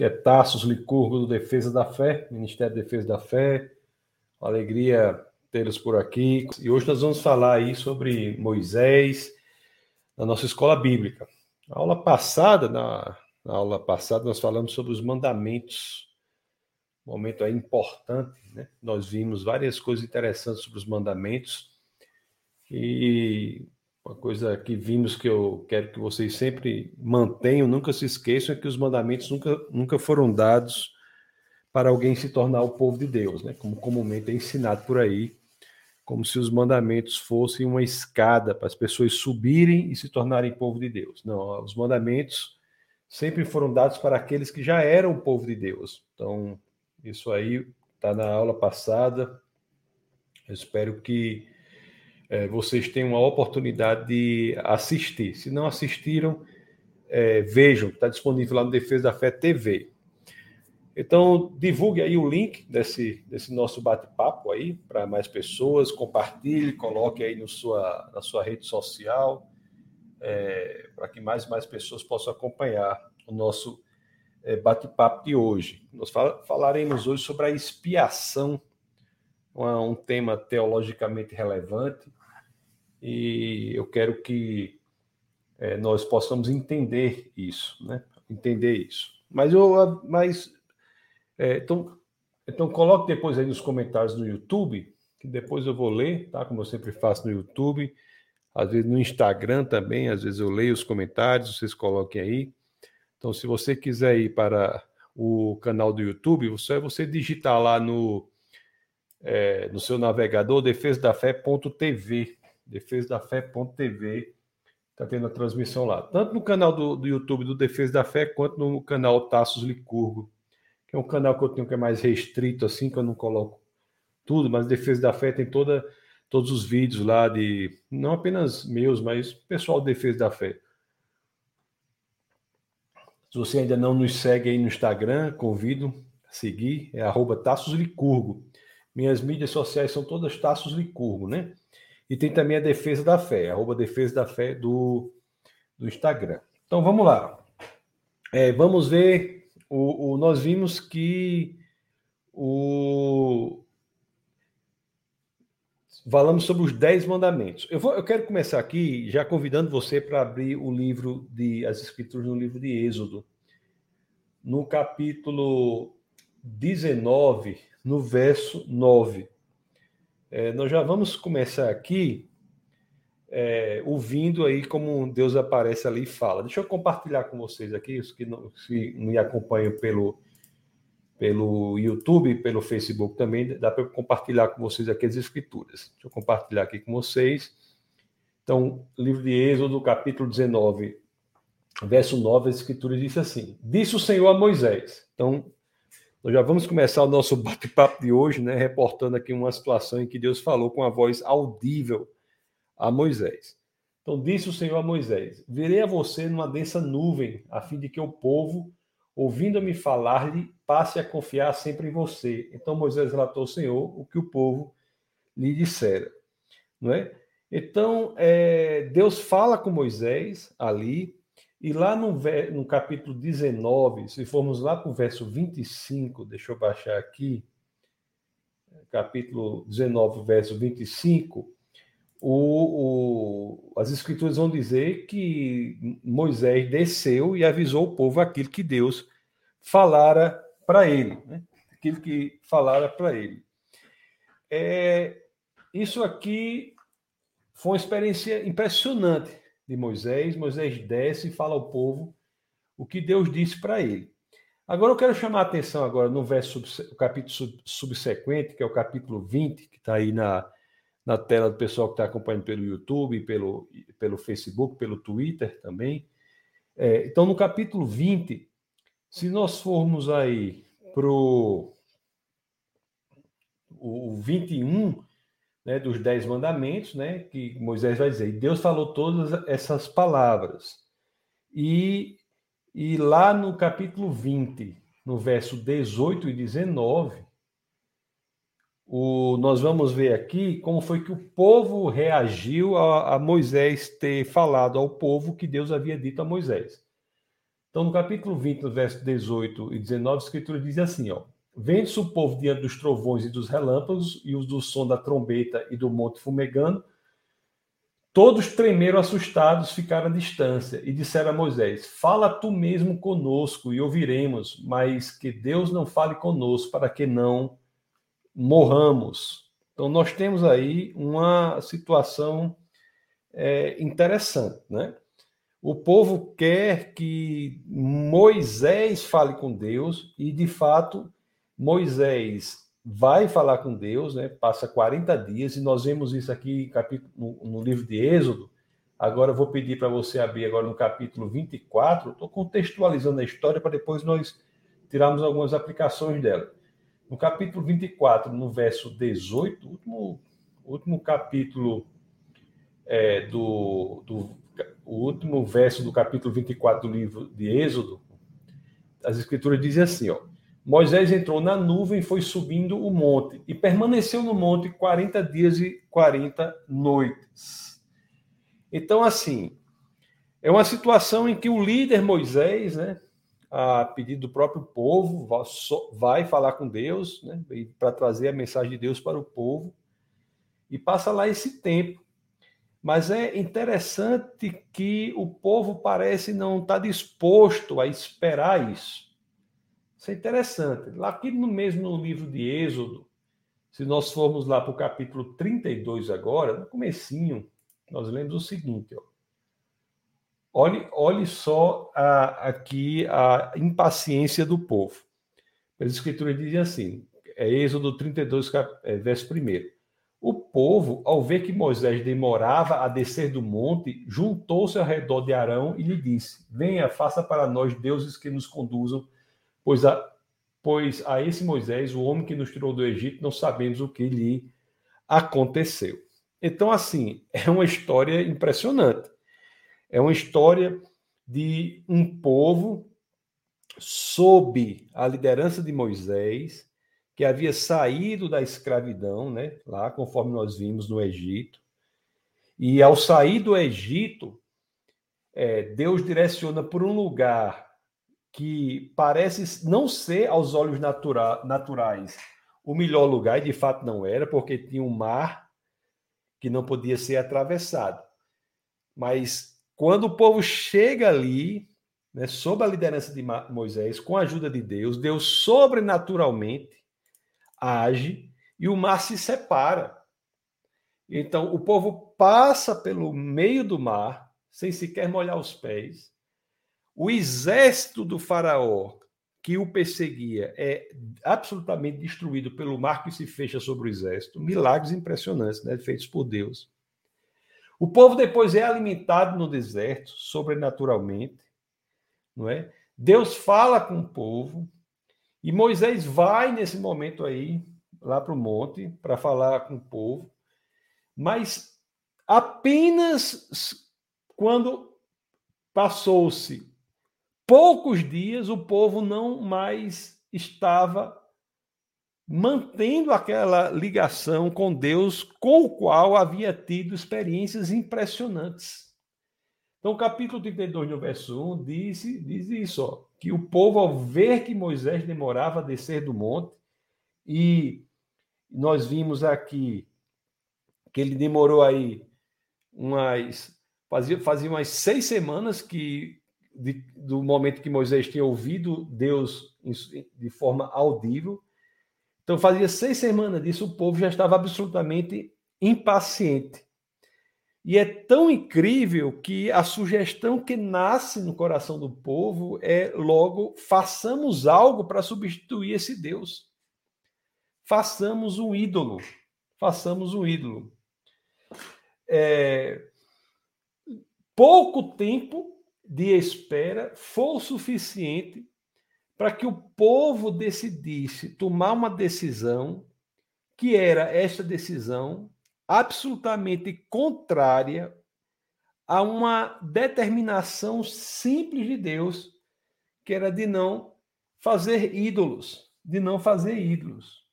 que é Tassos Licurgo do Defesa da Fé, Ministério da Defesa da Fé. Uma alegria tê-los por aqui. E hoje nós vamos falar aí sobre Moisés na nossa escola bíblica. Na aula passada, na, na aula passada, nós falamos sobre os mandamentos. Um momento aí importante, né? Nós vimos várias coisas interessantes sobre os mandamentos. E uma coisa que vimos que eu quero que vocês sempre mantenham, nunca se esqueçam, é que os mandamentos nunca, nunca foram dados para alguém se tornar o povo de Deus, né? Como comumente é ensinado por aí, como se os mandamentos fossem uma escada para as pessoas subirem e se tornarem povo de Deus. Não, os mandamentos sempre foram dados para aqueles que já eram o povo de Deus. Então, isso aí está na aula passada. Eu espero que é, vocês tenham a oportunidade de assistir. Se não assistiram, é, vejam, está disponível lá no Defesa da Fé TV. Então, divulgue aí o link desse, desse nosso bate-papo aí para mais pessoas, compartilhe, coloque aí no sua, na sua rede social, é, para que mais e mais pessoas possam acompanhar o nosso é, bate-papo de hoje. Nós fal falaremos hoje sobre a expiação, uma, um tema teologicamente relevante, e eu quero que é, nós possamos entender isso, né? Entender isso. Mas eu, mas é, então, então coloque depois aí nos comentários no YouTube, que depois eu vou ler, tá? Como eu sempre faço no YouTube, às vezes no Instagram também, às vezes eu leio os comentários, vocês coloquem aí. Então, se você quiser ir para o canal do YouTube, só é você digitar lá no, é, no seu navegador defesadafé.tv defesadafé.tv. Está tendo a transmissão lá, tanto no canal do, do YouTube do Defesa da Fé, quanto no canal Tassos Licurgo, que é um canal que eu tenho que é mais restrito, assim, que eu não coloco tudo, mas Defesa da Fé tem toda, todos os vídeos lá de, não apenas meus, mas pessoal Defesa da Fé. Se você ainda não nos segue aí no Instagram, convido a seguir, é arroba Tassos Licurgo. Minhas mídias sociais são todas Tassos Licurgo, né? E tem também a Defesa da Fé, arroba Defesa da Fé do, do Instagram. Então vamos lá. É, vamos ver. O, o, nós vimos que o. Falamos sobre os dez mandamentos. Eu, vou, eu quero começar aqui já convidando você para abrir o livro de as escrituras no livro de Êxodo, no capítulo 19, no verso 9. É, nós já vamos começar aqui é, ouvindo aí como Deus aparece ali e fala. Deixa eu compartilhar com vocês aqui, os que não, se me acompanham pelo, pelo YouTube, pelo Facebook também, dá para compartilhar com vocês aqui as escrituras. Deixa eu compartilhar aqui com vocês. Então, livro de Êxodo, capítulo 19, verso 9, as escrituras diz assim: Disse o Senhor a Moisés. Então, nós já vamos começar o nosso bate-papo de hoje, né, reportando aqui uma situação em que Deus falou com a voz audível a Moisés. Então disse o Senhor a Moisés: Virei a você numa densa nuvem, a fim de que o povo, ouvindo-me falar-lhe, passe a confiar sempre em você. Então Moisés relatou ao Senhor o que o povo lhe dissera, não é? Então é, Deus fala com Moisés ali e lá no, no capítulo 19, se formos lá para o verso 25, deixa eu baixar aqui, capítulo 19, verso 25, o, o, as escrituras vão dizer que Moisés desceu e avisou o povo aquilo que Deus falara para ele, né? aquilo que falara para ele. É, isso aqui foi uma experiência impressionante de Moisés. Moisés desce e fala ao povo o que Deus disse para ele. Agora eu quero chamar a atenção agora no verso, o capítulo subsequente, que é o capítulo 20, que está aí na, na tela do pessoal que está acompanhando pelo YouTube, pelo, pelo Facebook, pelo Twitter também. É, então, no capítulo 20, se nós formos aí para o 21, né, dos Dez Mandamentos, né, que Moisés vai dizer. E Deus falou todas essas palavras. E, e lá no capítulo 20, no verso 18 e 19, o, nós vamos ver aqui como foi que o povo reagiu a, a Moisés ter falado ao povo que Deus havia dito a Moisés. Então, no capítulo 20, no verso 18 e 19, a escritura diz assim, ó: Vende-se o povo diante dos trovões e dos relâmpagos e os do som da trombeta e do monte fumegando. Todos tremeram assustados, ficaram à distância e disseram a Moisés: Fala tu mesmo conosco e ouviremos, mas que Deus não fale conosco para que não morramos. Então, nós temos aí uma situação é, interessante, né? O povo quer que Moisés fale com Deus e, de fato, Moisés vai falar com Deus, né? Passa 40 dias e nós vemos isso aqui no, no livro de Êxodo. Agora eu vou pedir para você abrir agora no capítulo 24. Estou contextualizando a história para depois nós tirarmos algumas aplicações dela. No capítulo 24, no verso 18, último, último capítulo é, do, do o último verso do capítulo 24 do livro de Êxodo, as escrituras dizem assim, ó, Moisés entrou na nuvem e foi subindo o monte e permaneceu no monte 40 dias e 40 noites. Então, assim, é uma situação em que o líder Moisés, né, a pedido do próprio povo, vai falar com Deus, né, para trazer a mensagem de Deus para o povo, e passa lá esse tempo. Mas é interessante que o povo parece não estar tá disposto a esperar isso. Isso é interessante. Lá aqui no mesmo livro de Êxodo, se nós formos lá para o capítulo 32 agora, no comecinho, nós lemos o seguinte, ó. Olhe, olhe só a, aqui a impaciência do povo. As escrituras dizem assim, é Êxodo 32, é, verso 1. O povo, ao ver que Moisés demorava a descer do monte, juntou-se ao redor de Arão e lhe disse: Venha, faça para nós deuses que nos conduzam, pois a, pois a esse Moisés, o homem que nos tirou do Egito, não sabemos o que lhe aconteceu. Então, assim, é uma história impressionante. É uma história de um povo sob a liderança de Moisés, que havia saído da escravidão, né, lá conforme nós vimos no Egito. E ao sair do Egito, é, Deus direciona por um lugar que parece não ser aos olhos natura, naturais o melhor lugar, e de fato não era, porque tinha um mar que não podia ser atravessado. Mas quando o povo chega ali, né, sob a liderança de Moisés, com a ajuda de Deus, Deus sobrenaturalmente age e o mar se separa. Então, o povo passa pelo meio do mar, sem sequer molhar os pés. O exército do Faraó, que o perseguia, é absolutamente destruído pelo mar que se fecha sobre o exército. Milagres impressionantes, né, feitos por Deus. O povo depois é alimentado no deserto, sobrenaturalmente, não é? Deus fala com o povo e Moisés vai nesse momento aí lá para o monte para falar com o povo, mas apenas quando passou-se poucos dias o povo não mais estava mantendo aquela ligação com Deus, com o qual havia tido experiências impressionantes. Então, o capítulo 32, no verso 1, diz, diz isso, ó, que o povo, ao ver que Moisés demorava a descer do monte, e nós vimos aqui que ele demorou aí umas. Fazia, fazia umas seis semanas que de, do momento que Moisés tinha ouvido Deus de forma audível, então, fazia seis semanas disso, o povo já estava absolutamente impaciente. E é tão incrível que a sugestão que nasce no coração do povo é logo: façamos algo para substituir esse Deus. Façamos um ídolo. Façamos um ídolo. É... Pouco tempo de espera foi o suficiente para que o povo decidisse tomar uma decisão que era esta decisão absolutamente contrária a uma determinação simples de Deus, que era de não fazer ídolos, de não fazer ídolos.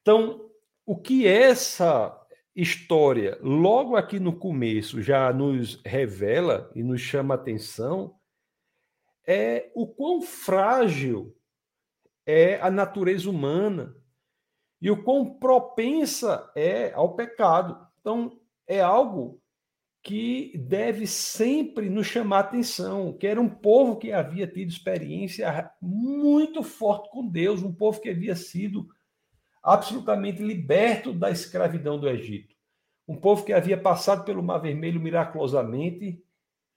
Então, o que essa história, logo aqui no começo, já nos revela e nos chama a atenção é o quão frágil é a natureza humana e o quão propensa é ao pecado. Então, é algo que deve sempre nos chamar atenção, que era um povo que havia tido experiência muito forte com Deus, um povo que havia sido absolutamente liberto da escravidão do Egito, um povo que havia passado pelo Mar Vermelho miraculosamente,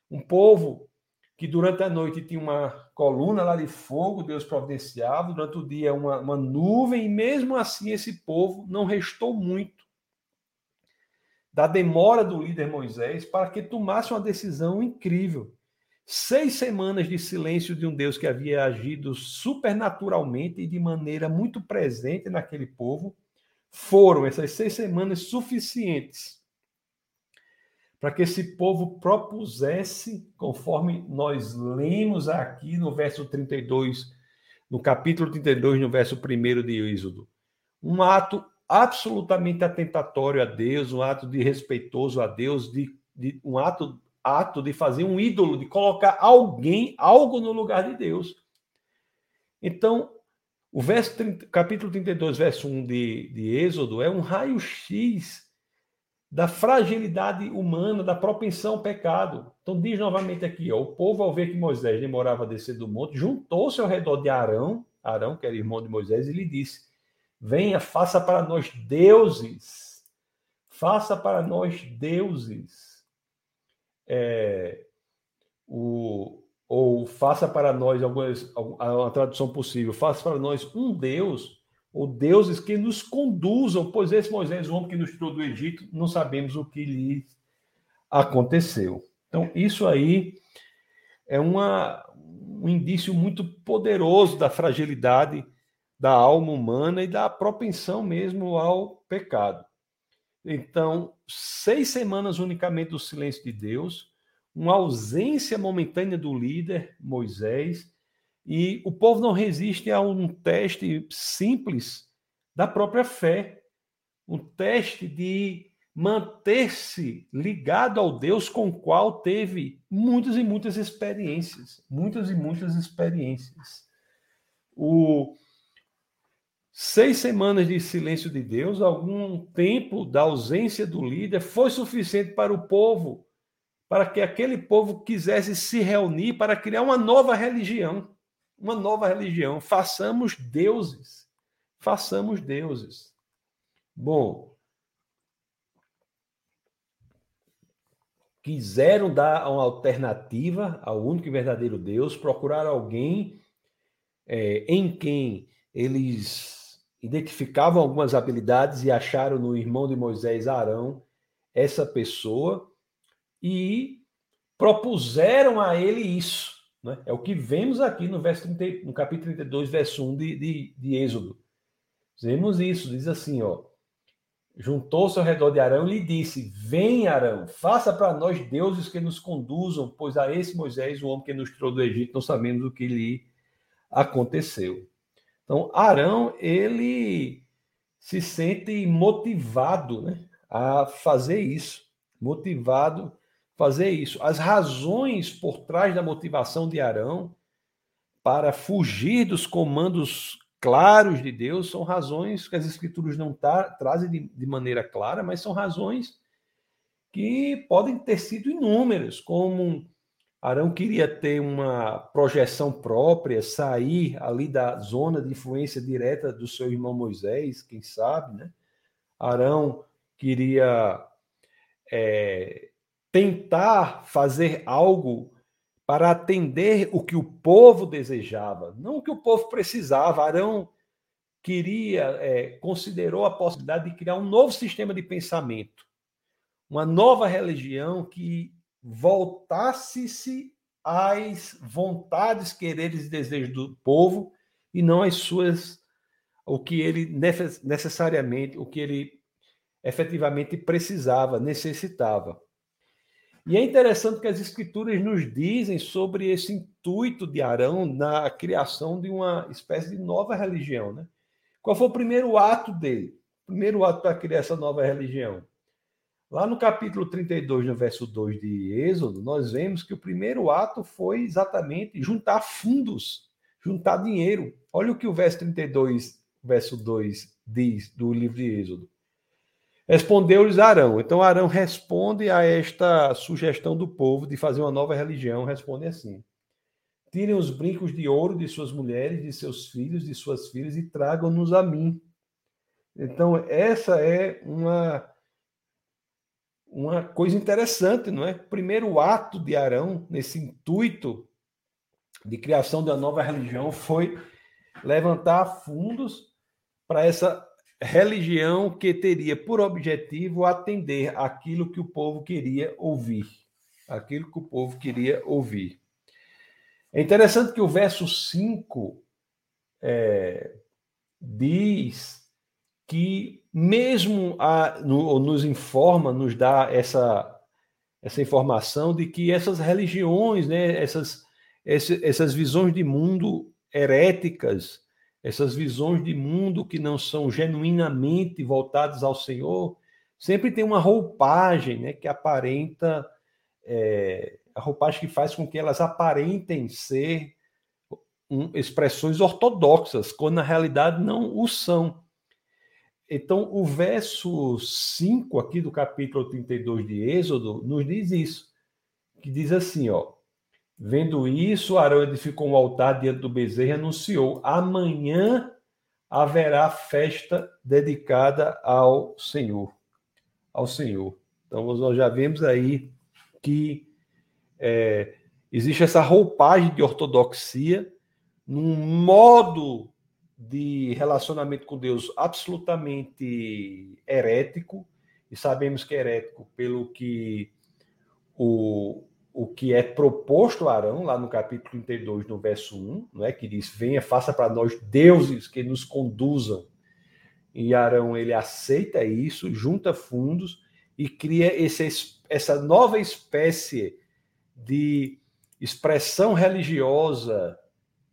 um povo que durante a noite tinha uma coluna lá de fogo, Deus providenciava, durante o dia uma, uma nuvem, e mesmo assim esse povo não restou muito da demora do líder Moisés para que tomasse uma decisão incrível. Seis semanas de silêncio de um Deus que havia agido supernaturalmente e de maneira muito presente naquele povo. Foram essas seis semanas suficientes para que esse povo propusesse, conforme nós lemos aqui no verso 32, no capítulo 32, no verso 1 de Êxodo, um ato absolutamente atentatório a Deus, um ato de respeitoso a Deus, de, de, um ato, ato de fazer um ídolo, de colocar alguém, algo no lugar de Deus. Então, o verso 30, capítulo 32, verso 1 de, de Êxodo é um raio-x da fragilidade humana, da propensão ao pecado. Então diz novamente aqui, ó, o povo ao ver que Moisés demorava a descer do monte, juntou-se ao redor de Arão, Arão, que era irmão de Moisés, e lhe disse: Venha, faça para nós deuses. Faça para nós deuses. É, o, ou faça para nós algumas, uma tradução possível, faça para nós um Deus ou deuses que nos conduzam, pois esse Moisés, o homem que nos tirou do Egito, não sabemos o que lhe aconteceu. Então, isso aí é uma, um indício muito poderoso da fragilidade da alma humana e da propensão mesmo ao pecado. Então, seis semanas unicamente do silêncio de Deus, uma ausência momentânea do líder, Moisés, e o povo não resiste a um teste simples da própria fé, um teste de manter-se ligado ao Deus com o qual teve muitas e muitas experiências, muitas e muitas experiências. O seis semanas de silêncio de Deus, algum tempo da ausência do líder, foi suficiente para o povo, para que aquele povo quisesse se reunir para criar uma nova religião uma nova religião. Façamos deuses. Façamos deuses. Bom, quiseram dar uma alternativa ao único e verdadeiro Deus, procurar alguém é, em quem eles identificavam algumas habilidades e acharam no irmão de Moisés, Arão, essa pessoa e propuseram a ele isso. Né? É o que vemos aqui no, verso 30, no capítulo 32, verso 1 de, de, de Êxodo. Vemos isso, diz assim, ó. Juntou-se ao redor de Arão e lhe disse: Vem, Arão, faça para nós deuses que nos conduzam, pois a esse Moisés, o homem que nos tirou do Egito, não sabemos o que lhe aconteceu. Então, Arão, ele se sente motivado né, a fazer isso, motivado fazer isso. As razões por trás da motivação de Arão para fugir dos comandos claros de Deus são razões que as Escrituras não trazem de, de maneira clara, mas são razões que podem ter sido inúmeras, como Arão queria ter uma projeção própria, sair ali da zona de influência direta do seu irmão Moisés, quem sabe, né? Arão queria é, tentar fazer algo para atender o que o povo desejava, não o que o povo precisava. Arão queria, é, considerou a possibilidade de criar um novo sistema de pensamento, uma nova religião que voltasse-se às vontades, quereres e desejos do povo e não às suas, o que ele necessariamente, o que ele efetivamente precisava, necessitava. E é interessante que as escrituras nos dizem sobre esse intuito de Arão na criação de uma espécie de nova religião. Né? Qual foi o primeiro ato dele? O primeiro ato para criar essa nova religião? Lá no capítulo 32, no verso 2 de Êxodo, nós vemos que o primeiro ato foi exatamente juntar fundos, juntar dinheiro. Olha o que o verso 32, verso 2 diz do livro de Êxodo. Respondeu-lhes Arão. Então Arão responde a esta sugestão do povo de fazer uma nova religião, responde assim: Tirem os brincos de ouro de suas mulheres, de seus filhos, de suas filhas e tragam-nos a mim. Então, essa é uma uma coisa interessante, não é? Primeiro ato de Arão, nesse intuito de criação uma nova religião, foi levantar fundos para essa religião que teria por objetivo atender aquilo que o povo queria ouvir. Aquilo que o povo queria ouvir. É interessante que o verso 5 é, diz que, mesmo a, no, nos informa, nos dá essa, essa informação de que essas religiões, né, essas, essas visões de mundo heréticas, essas visões de mundo que não são genuinamente voltadas ao Senhor, sempre tem uma roupagem né, que aparenta, é, a roupagem que faz com que elas aparentem ser um, expressões ortodoxas, quando na realidade não o são. Então, o verso 5 aqui do capítulo 32 de Êxodo nos diz isso, que diz assim, ó, Vendo isso, Arão edificou um altar diante do bezerro e anunciou: amanhã haverá festa dedicada ao Senhor. Ao Senhor. Então, nós já vemos aí que é, existe essa roupagem de ortodoxia num modo de relacionamento com Deus absolutamente herético, e sabemos que é herético pelo que o, o que é proposto a Arão, lá no capítulo 32, no verso 1, não é? que diz: Venha, faça para nós deuses que nos conduzam. E Arão ele aceita isso, junta fundos e cria esse, essa nova espécie de expressão religiosa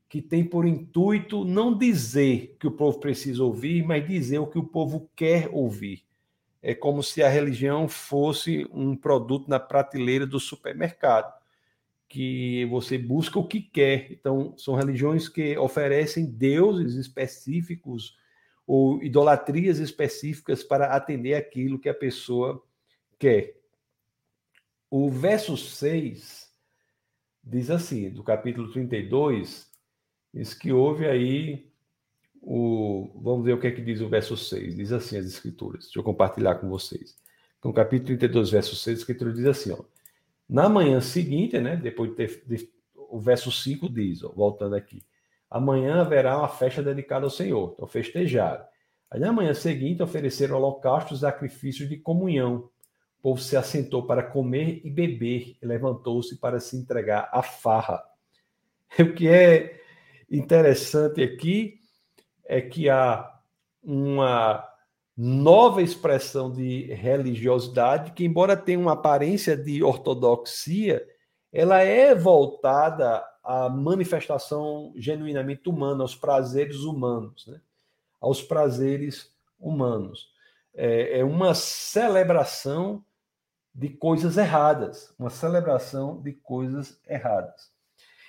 que tem por intuito não dizer que o povo precisa ouvir, mas dizer o que o povo quer ouvir é como se a religião fosse um produto na prateleira do supermercado, que você busca o que quer. Então, são religiões que oferecem deuses específicos ou idolatrias específicas para atender aquilo que a pessoa quer. O verso 6 diz assim, do capítulo 32, diz que houve aí o, vamos ver o que é que diz o verso 6. Diz assim as escrituras. Deixa eu compartilhar com vocês. No capítulo 32, verso 6, a escritura diz assim, ó. Na manhã seguinte, né, depois de ter de, o verso 5 diz, ó, voltando aqui. Amanhã haverá uma festa dedicada ao Senhor. Então festejaram. Aí na manhã seguinte ofereceram holocaustos e sacrifícios de comunhão. O povo se assentou para comer e beber e levantou-se para se entregar à farra. O que é interessante aqui é que há uma nova expressão de religiosidade que, embora tenha uma aparência de ortodoxia, ela é voltada à manifestação genuinamente humana, aos prazeres humanos, né? aos prazeres humanos. É, é uma celebração de coisas erradas, uma celebração de coisas erradas.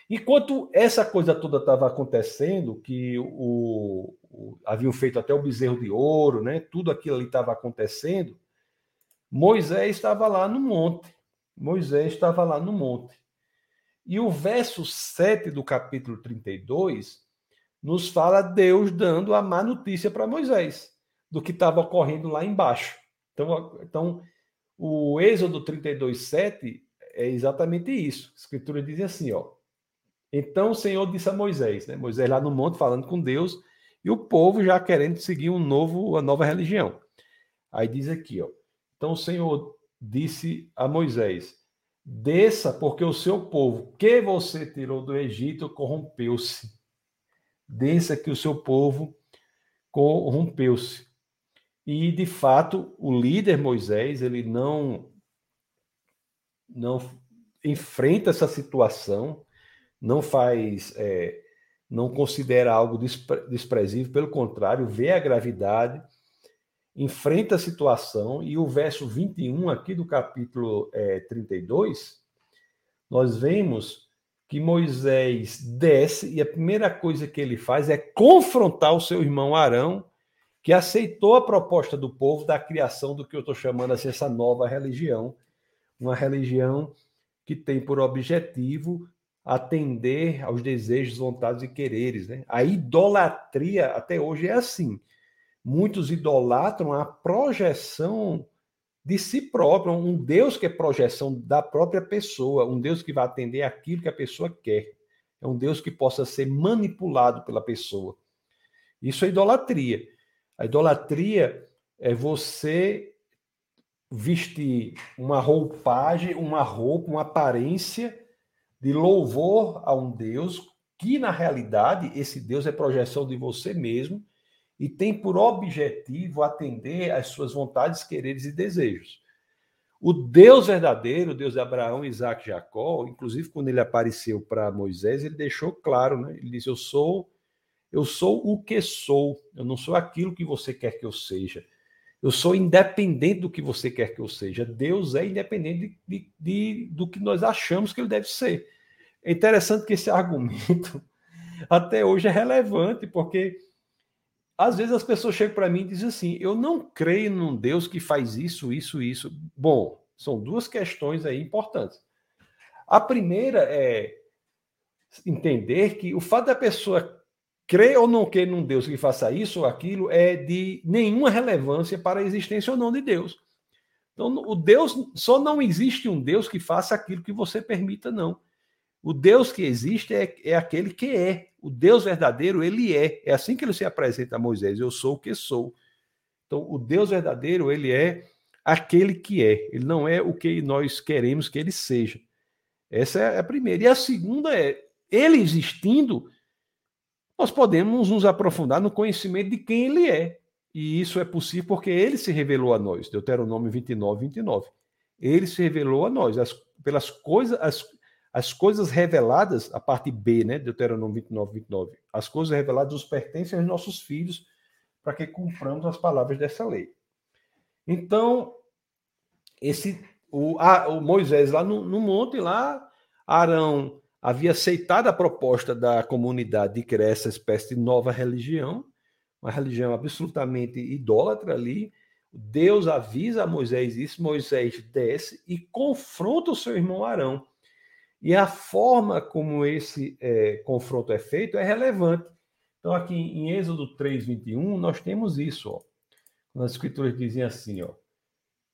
Enquanto essa coisa toda estava acontecendo, que o, o, haviam feito até o bezerro de ouro, né? Tudo aquilo ali estava acontecendo. Moisés estava lá no monte. Moisés estava lá no monte. E o verso 7 do capítulo 32 nos fala Deus dando a má notícia para Moisés do que estava ocorrendo lá embaixo. Então, então o Êxodo 32, 7 é exatamente isso. A escritura diz assim, ó. Então o Senhor disse a Moisés, né? Moisés lá no monte falando com Deus, e o povo já querendo seguir um novo, uma nova religião. Aí diz aqui, ó. Então o Senhor disse a Moisés: Desça, porque o seu povo que você tirou do Egito corrompeu-se. Desça que o seu povo corrompeu-se. E de fato, o líder Moisés, ele não não enfrenta essa situação, não faz, é, não considera algo desprezível, pelo contrário, vê a gravidade. enfrenta a situação, e o verso 21 aqui do capítulo é, 32, nós vemos que Moisés desce e a primeira coisa que ele faz é confrontar o seu irmão Arão, que aceitou a proposta do povo da criação do que eu estou chamando assim, essa nova religião, uma religião que tem por objetivo atender aos desejos, vontades e quereres. Né? A idolatria até hoje é assim. Muitos idolatram a projeção de si próprio, um Deus que é projeção da própria pessoa, um Deus que vai atender aquilo que a pessoa quer. É um Deus que possa ser manipulado pela pessoa. Isso é idolatria. A idolatria é você vestir uma roupagem, uma roupa, uma aparência de louvor a um Deus que, na realidade, esse Deus é projeção de você mesmo e tem por objetivo atender às suas vontades, quereres e desejos. O Deus verdadeiro, o Deus de Abraão, Isaac e Jacó, inclusive quando ele apareceu para Moisés, ele deixou claro, né? Ele disse: "Eu sou eu sou o que sou, eu não sou aquilo que você quer que eu seja. Eu sou independente do que você quer que eu seja. Deus é independente de, de, de, do que nós achamos que ele deve ser. É interessante que esse argumento até hoje é relevante, porque às vezes as pessoas chegam para mim e dizem assim: eu não creio num Deus que faz isso, isso, isso. Bom, são duas questões aí importantes. A primeira é entender que o fato da pessoa crer ou não crer num Deus que faça isso ou aquilo é de nenhuma relevância para a existência ou não de Deus. Então, o Deus só não existe um Deus que faça aquilo que você permita, não. O Deus que existe é, é aquele que é. O Deus verdadeiro, ele é. É assim que ele se apresenta a Moisés: eu sou o que sou. Então, o Deus verdadeiro, ele é aquele que é. Ele não é o que nós queremos que ele seja. Essa é a primeira. E a segunda é: ele existindo, nós podemos nos aprofundar no conhecimento de quem ele é. E isso é possível porque ele se revelou a nós. Deuteronômio 29, 29. Ele se revelou a nós. As, pelas coisas, as, as coisas reveladas, a parte B, né? Deuteronômio 29, 29. As coisas reveladas nos pertencem aos nossos filhos para que cumpramos as palavras dessa lei. Então, esse o, a, o Moisés lá no, no monte, lá, Arão havia aceitado a proposta da comunidade de criar essa espécie de nova religião, uma religião absolutamente idólatra ali. Deus avisa a Moisés isso, Moisés desce e confronta o seu irmão Arão. E a forma como esse é, confronto é feito é relevante. Então, aqui em Êxodo 3, 21, nós temos isso. Ó. As escrituras dizem assim: ó,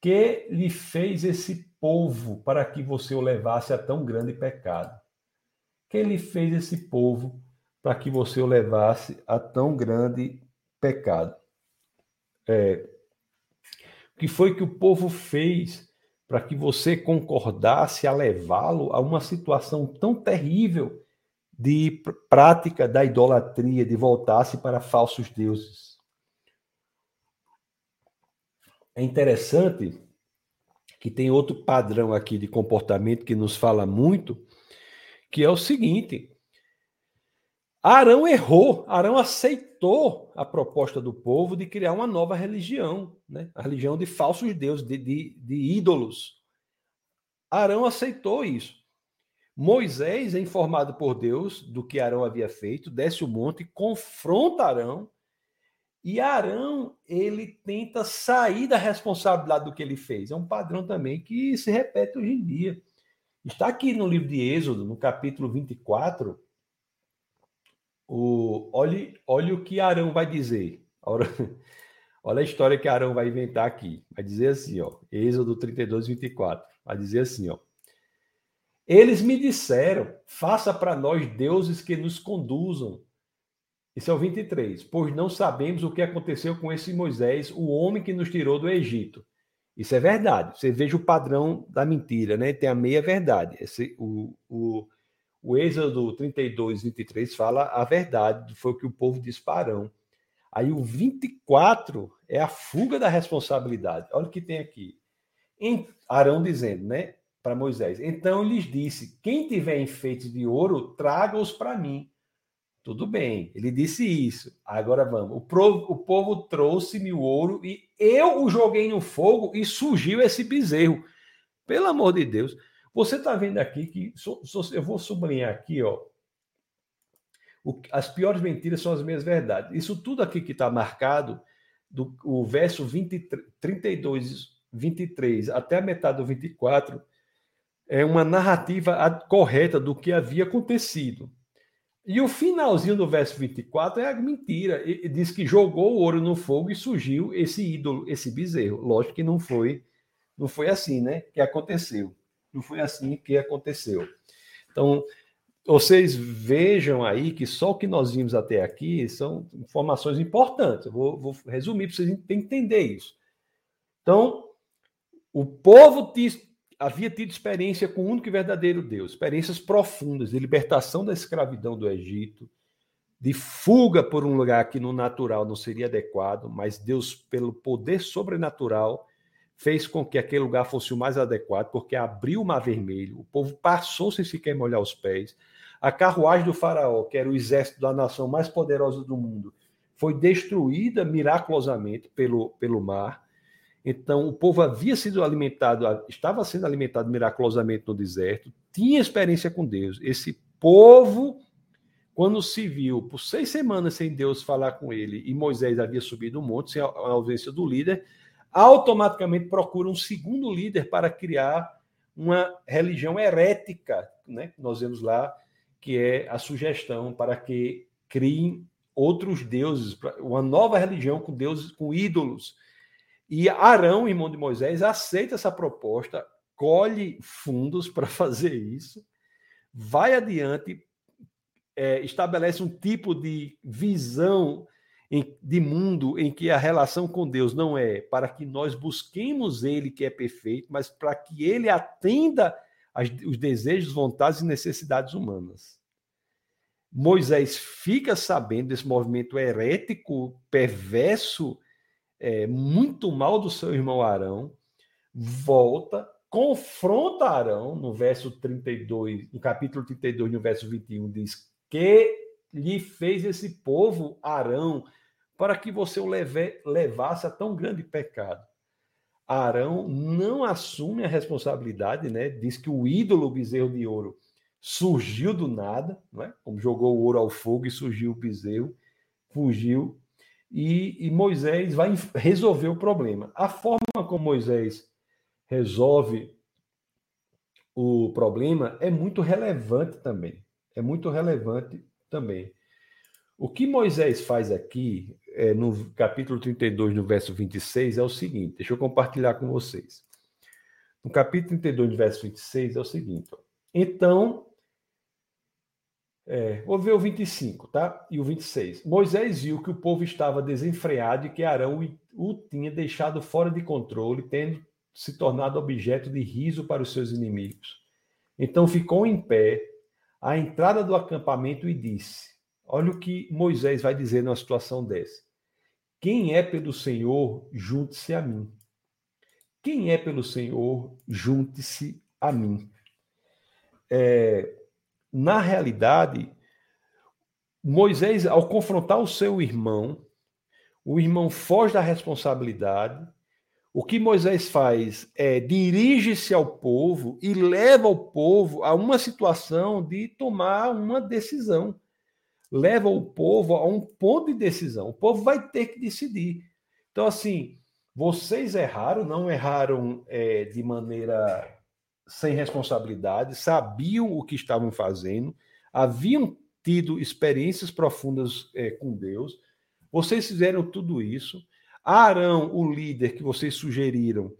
que lhe fez esse povo para que você o levasse a tão grande pecado? Que ele fez esse povo para que você o levasse a tão grande pecado? É, o que foi que o povo fez para que você concordasse a levá-lo a uma situação tão terrível de prática da idolatria, de voltar-se para falsos deuses? É interessante que tem outro padrão aqui de comportamento que nos fala muito, que é o seguinte: Arão errou, Arão aceitou a proposta do povo de criar uma nova religião, né? a religião de falsos deuses, de, de, de ídolos. Arão aceitou isso. Moisés é informado por Deus do que Arão havia feito, desce o monte, confronta Arão, e Arão, ele tenta sair da responsabilidade do que ele fez. É um padrão também que se repete hoje em dia. Está aqui no livro de Êxodo, no capítulo 24, o, olhe, olhe o que Arão vai dizer. Olha a história que Arão vai inventar aqui. Vai dizer assim, ó, Êxodo 32, 24. Vai dizer assim, ó. Eles me disseram: faça para nós deuses que nos conduzam. Esse é o 23. Pois não sabemos o que aconteceu com esse Moisés, o homem que nos tirou do Egito. Isso é verdade. Você veja o padrão da mentira, né? Tem a meia verdade. Esse, o, o, o Êxodo 32, 23 fala a verdade, foi o que o povo disse para Arão. Aí o 24 é a fuga da responsabilidade. Olha o que tem aqui. Em, Arão dizendo, né, para Moisés: Então lhes disse: Quem tiver enfeites de ouro, traga-os para mim. Tudo bem, ele disse isso. Agora vamos. O, o povo trouxe-me o ouro e eu o joguei no fogo e surgiu esse bezerro. Pelo amor de Deus. Você está vendo aqui que. So, so, eu vou sublinhar aqui, ó. O, as piores mentiras são as minhas verdades. Isso tudo aqui que está marcado, do o verso 20, 32, 23 até a metade do 24, é uma narrativa correta do que havia acontecido. E o finalzinho do verso 24 é a mentira. Ele diz que jogou o ouro no fogo e surgiu esse ídolo, esse bezerro. Lógico que não foi, não foi assim, né? Que aconteceu. Não foi assim que aconteceu. Então, vocês vejam aí que só o que nós vimos até aqui são informações importantes. Eu vou, vou resumir para vocês entenderem isso. Então, o povo havia tido experiência com o único e verdadeiro Deus, experiências profundas de libertação da escravidão do Egito, de fuga por um lugar que no natural não seria adequado, mas Deus, pelo poder sobrenatural, fez com que aquele lugar fosse o mais adequado, porque abriu o mar vermelho, o povo passou sem sequer molhar os pés. A carruagem do faraó, que era o exército da nação mais poderosa do mundo, foi destruída miraculosamente pelo, pelo mar. Então, o povo havia sido alimentado, estava sendo alimentado miraculosamente no deserto, tinha experiência com Deus. Esse povo, quando se viu por seis semanas sem Deus falar com ele, e Moisés havia subido o monte, sem a ausência do líder, automaticamente procura um segundo líder para criar uma religião herética, né? Nós vemos lá que é a sugestão para que criem outros deuses, uma nova religião com deuses, com ídolos. E Arão, irmão de Moisés, aceita essa proposta, colhe fundos para fazer isso, vai adiante, é, estabelece um tipo de visão em, de mundo em que a relação com Deus não é para que nós busquemos Ele que é perfeito, mas para que Ele atenda as, os desejos, vontades e necessidades humanas. Moisés fica sabendo desse movimento herético, perverso, é, muito mal do seu irmão Arão, volta, confronta Arão, no verso 32, no capítulo 32, no verso 21, diz que lhe fez esse povo Arão para que você o leve, levasse a tão grande pecado. Arão não assume a responsabilidade, né? Diz que o ídolo bezerro de ouro surgiu do nada, né? como jogou o ouro ao fogo e surgiu o bezerro, fugiu e, e Moisés vai resolver o problema. A forma como Moisés resolve o problema é muito relevante também. É muito relevante também. O que Moisés faz aqui, é, no capítulo 32, no verso 26, é o seguinte: deixa eu compartilhar com vocês. No capítulo 32, no verso 26, é o seguinte: então é, vou ver o 25, tá? E o 26. Moisés viu que o povo estava desenfreado e que Arão o tinha deixado fora de controle, tendo se tornado objeto de riso para os seus inimigos. Então ficou em pé à entrada do acampamento e disse: Olha o que Moisés vai dizer numa situação dessa. Quem é pelo Senhor, junte-se a mim. Quem é pelo Senhor, junte-se a mim. É, na realidade, Moisés, ao confrontar o seu irmão, o irmão foge da responsabilidade. O que Moisés faz é dirige-se ao povo e leva o povo a uma situação de tomar uma decisão. Leva o povo a um ponto de decisão. O povo vai ter que decidir. Então, assim, vocês erraram, não erraram é, de maneira sem responsabilidade, sabiam o que estavam fazendo, haviam tido experiências profundas é, com Deus. Vocês fizeram tudo isso. Arão, o líder que vocês sugeriram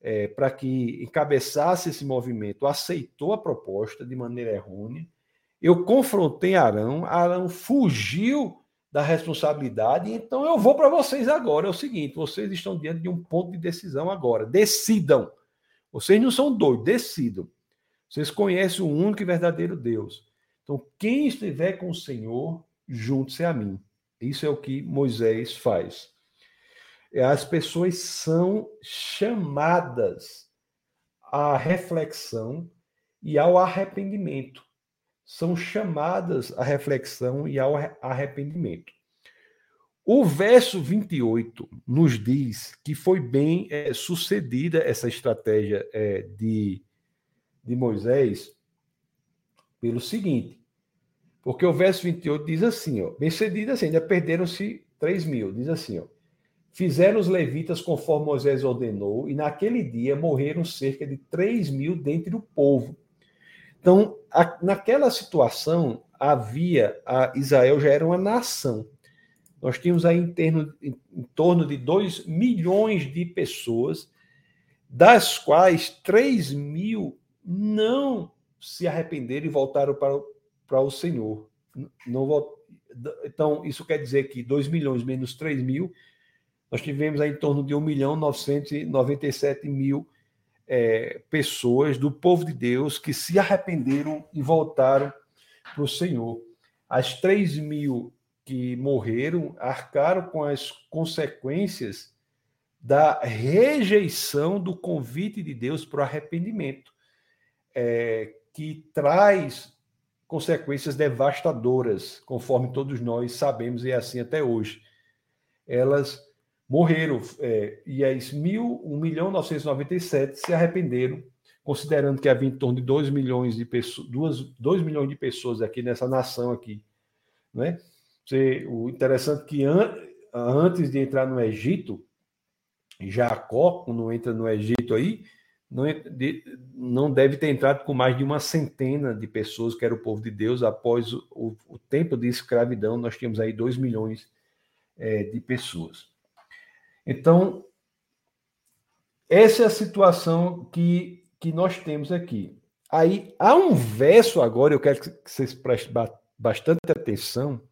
é, para que encabeçasse esse movimento, aceitou a proposta de maneira errônea. Eu confrontei Arão, Arão fugiu da responsabilidade, então eu vou para vocês agora. É o seguinte: vocês estão diante de um ponto de decisão agora. Decidam. Vocês não são doidos, decidam. Vocês conhecem o único e verdadeiro Deus. Então, quem estiver com o Senhor, junte-se a mim. Isso é o que Moisés faz. É, as pessoas são chamadas à reflexão e ao arrependimento. são chamadas à reflexão e ao arrependimento. O verso 28 nos diz que foi bem é, sucedida essa estratégia é, de, de Moisés pelo seguinte, porque o verso 28 diz assim, ó, bem sucedida assim, ainda perderam-se 3 mil, diz assim, ó, fizeram os levitas conforme Moisés ordenou, e naquele dia morreram cerca de 3 mil dentre o povo. Então, a, naquela situação, havia, a Israel já era uma nação, nós tínhamos aí em, termo, em, em torno de 2 milhões de pessoas, das quais 3 mil não se arrependeram e voltaram para, o, para o Senhor. Não, então, isso quer dizer que 2 milhões menos 3 mil, nós tivemos aí em torno de 1 milhão 997 mil é, pessoas do povo de Deus que se arrependeram e voltaram para o Senhor. As 3 mil que morreram arcaram com as consequências da rejeição do convite de Deus para o arrependimento, é, que traz consequências devastadoras, conforme todos nós sabemos, e é assim até hoje. Elas morreram, é, e as mil, 1 milhão 997 se arrependeram, considerando que havia em torno de 2 milhões de pessoas, 2, 2 milhões de pessoas aqui nessa nação aqui, né? Você, o interessante é que an, antes de entrar no Egito, Jacó, quando entra no Egito aí, não, não deve ter entrado com mais de uma centena de pessoas, que era o povo de Deus, após o, o, o tempo de escravidão, nós tínhamos aí 2 milhões é, de pessoas. Então, essa é a situação que, que nós temos aqui. Aí, há um verso agora, eu quero que vocês prestem bastante atenção,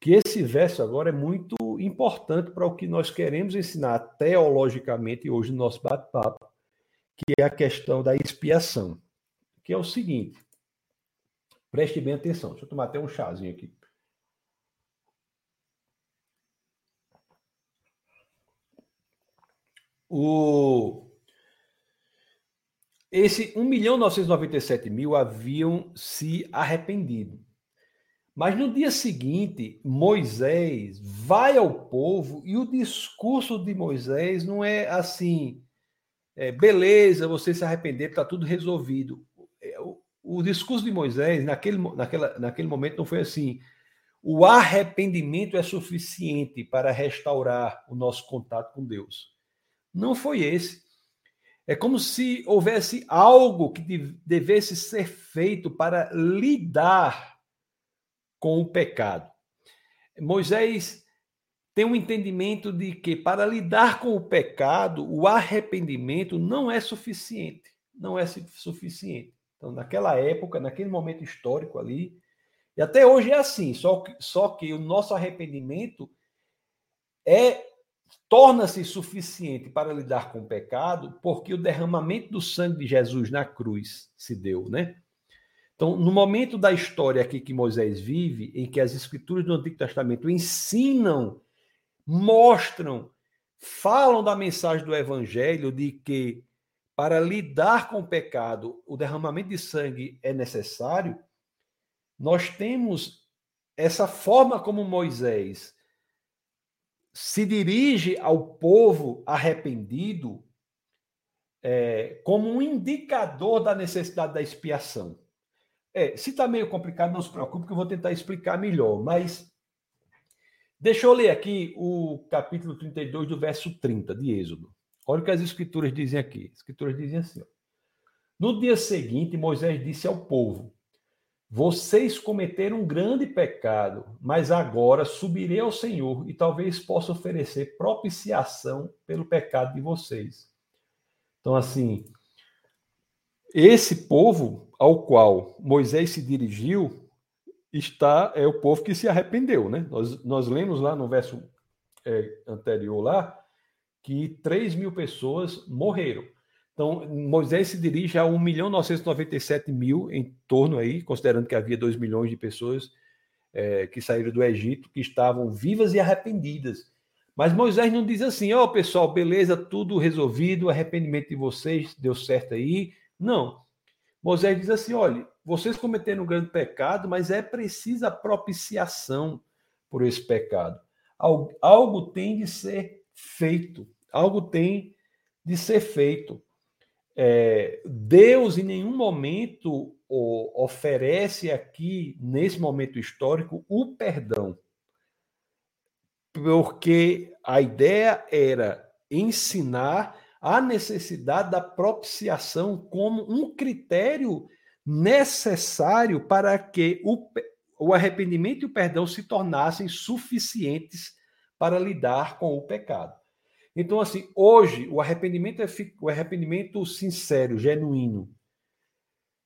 que esse verso agora é muito importante para o que nós queremos ensinar teologicamente hoje no nosso bate-papo, que é a questão da expiação, que é o seguinte. Preste bem atenção. Deixa eu tomar até um chazinho aqui. O esse 1 milhão 997 mil haviam se arrependido. Mas no dia seguinte, Moisés vai ao povo e o discurso de Moisés não é assim, é, beleza, você se arrepender, está tudo resolvido. É, o, o, discurso de Moisés, naquele, naquela, naquele momento, não foi assim. O arrependimento é suficiente para restaurar o nosso contato com Deus. Não foi esse. É como se houvesse algo que devesse ser feito para lidar com o pecado. Moisés tem um entendimento de que para lidar com o pecado, o arrependimento não é suficiente. Não é suficiente. Então, naquela época, naquele momento histórico ali, e até hoje é assim, só que, só que o nosso arrependimento é torna-se suficiente para lidar com o pecado, porque o derramamento do sangue de Jesus na cruz se deu, né? Então, no momento da história aqui que Moisés vive, em que as escrituras do Antigo Testamento ensinam, mostram, falam da mensagem do evangelho de que para lidar com o pecado, o derramamento de sangue é necessário, nós temos essa forma como Moisés se dirige ao povo arrependido é, como um indicador da necessidade da expiação. É, se está meio complicado, não se preocupe, que eu vou tentar explicar melhor. Mas deixa eu ler aqui o capítulo 32, do verso 30 de Êxodo. Olha o que as escrituras dizem aqui. As escrituras dizem assim: ó. No dia seguinte, Moisés disse ao povo: Vocês cometeram um grande pecado, mas agora subirei ao Senhor e talvez possa oferecer propiciação pelo pecado de vocês. Então, assim, esse povo ao qual Moisés se dirigiu está é o povo que se arrependeu, né? Nós, nós lemos lá no verso é, anterior lá que 3 mil pessoas morreram. Então, Moisés se dirige a 1 milhão 997 mil em torno aí, considerando que havia 2 milhões de pessoas é, que saíram do Egito, que estavam vivas e arrependidas. Mas Moisés não diz assim, ó oh, pessoal, beleza, tudo resolvido, arrependimento de vocês, deu certo aí. Não. Moisés diz assim: olha, vocês cometeram um grande pecado, mas é precisa propiciação por esse pecado. Algo, algo tem de ser feito, algo tem de ser feito. É, Deus em nenhum momento oferece aqui, nesse momento histórico, o perdão. Porque a ideia era ensinar a necessidade da propiciação como um critério necessário para que o, o arrependimento e o perdão se tornassem suficientes para lidar com o pecado. Então, assim, hoje o arrependimento é o arrependimento sincero, genuíno,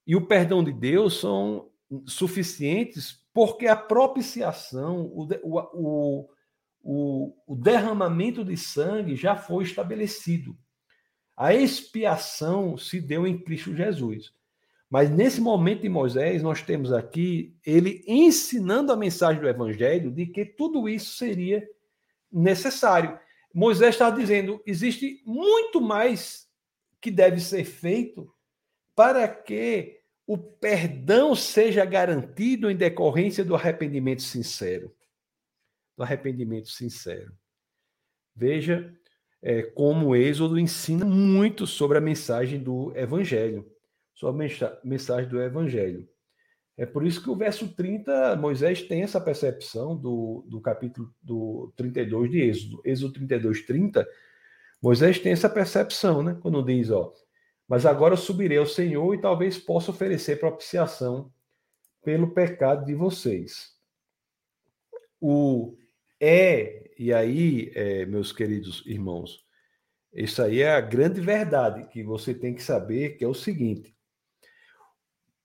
e o perdão de Deus são suficientes porque a propiciação, o, o, o, o derramamento de sangue já foi estabelecido. A expiação se deu em Cristo Jesus. Mas nesse momento de Moisés, nós temos aqui ele ensinando a mensagem do evangelho de que tudo isso seria necessário. Moisés está dizendo: existe muito mais que deve ser feito para que o perdão seja garantido em decorrência do arrependimento sincero. Do arrependimento sincero. Veja é, como Êxodo ensina muito sobre a mensagem do Evangelho, sobre a mensagem do Evangelho. É por isso que o verso 30, Moisés tem essa percepção do, do capítulo do 32 de Êxodo. Êxodo 32, 30, Moisés tem essa percepção, né? Quando diz, ó, mas agora subirei ao Senhor e talvez possa oferecer propiciação pelo pecado de vocês. O é, e aí, é, meus queridos irmãos, isso aí é a grande verdade que você tem que saber, que é o seguinte: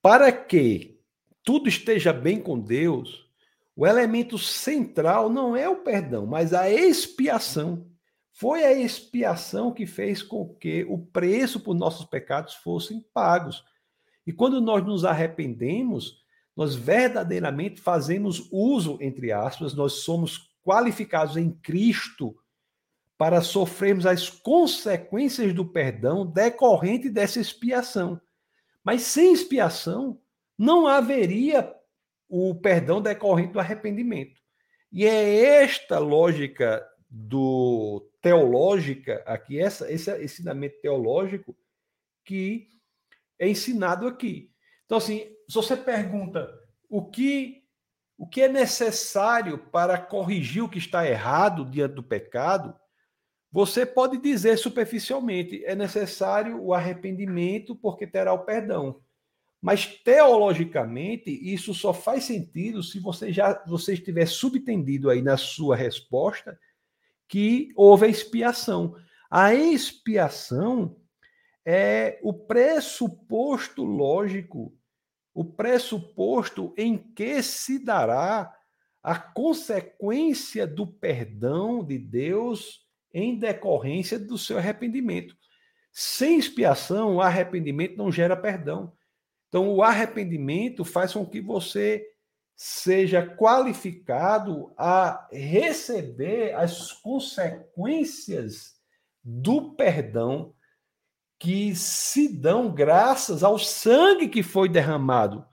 para que tudo esteja bem com Deus, o elemento central não é o perdão, mas a expiação. Foi a expiação que fez com que o preço por nossos pecados fossem pagos. E quando nós nos arrependemos, nós verdadeiramente fazemos uso, entre aspas, nós somos qualificados em Cristo para sofrermos as consequências do perdão decorrente dessa expiação. Mas sem expiação, não haveria o perdão decorrente do arrependimento. E é esta lógica do teológica aqui, essa, esse ensinamento teológico que é ensinado aqui. Então, assim, se você pergunta o que, o que é necessário para corrigir o que está errado diante do pecado, você pode dizer superficialmente: é necessário o arrependimento porque terá o perdão. Mas teologicamente, isso só faz sentido se você já você estiver subtendido aí na sua resposta que houve a expiação. A expiação é o pressuposto lógico, o pressuposto em que se dará a consequência do perdão de Deus em decorrência do seu arrependimento. Sem expiação, o arrependimento não gera perdão. Então, o arrependimento faz com que você seja qualificado a receber as consequências do perdão que se dão graças ao sangue que foi derramado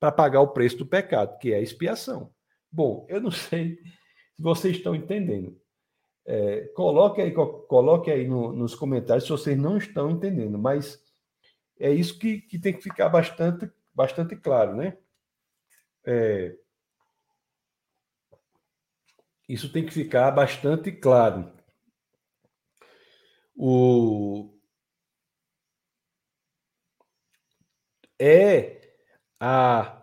para pagar o preço do pecado, que é a expiação. Bom, eu não sei se vocês estão entendendo. É, coloque aí, coloque aí no, nos comentários se vocês não estão entendendo, mas é isso que, que tem que ficar bastante, bastante claro, né? É, isso tem que ficar bastante claro. O, é a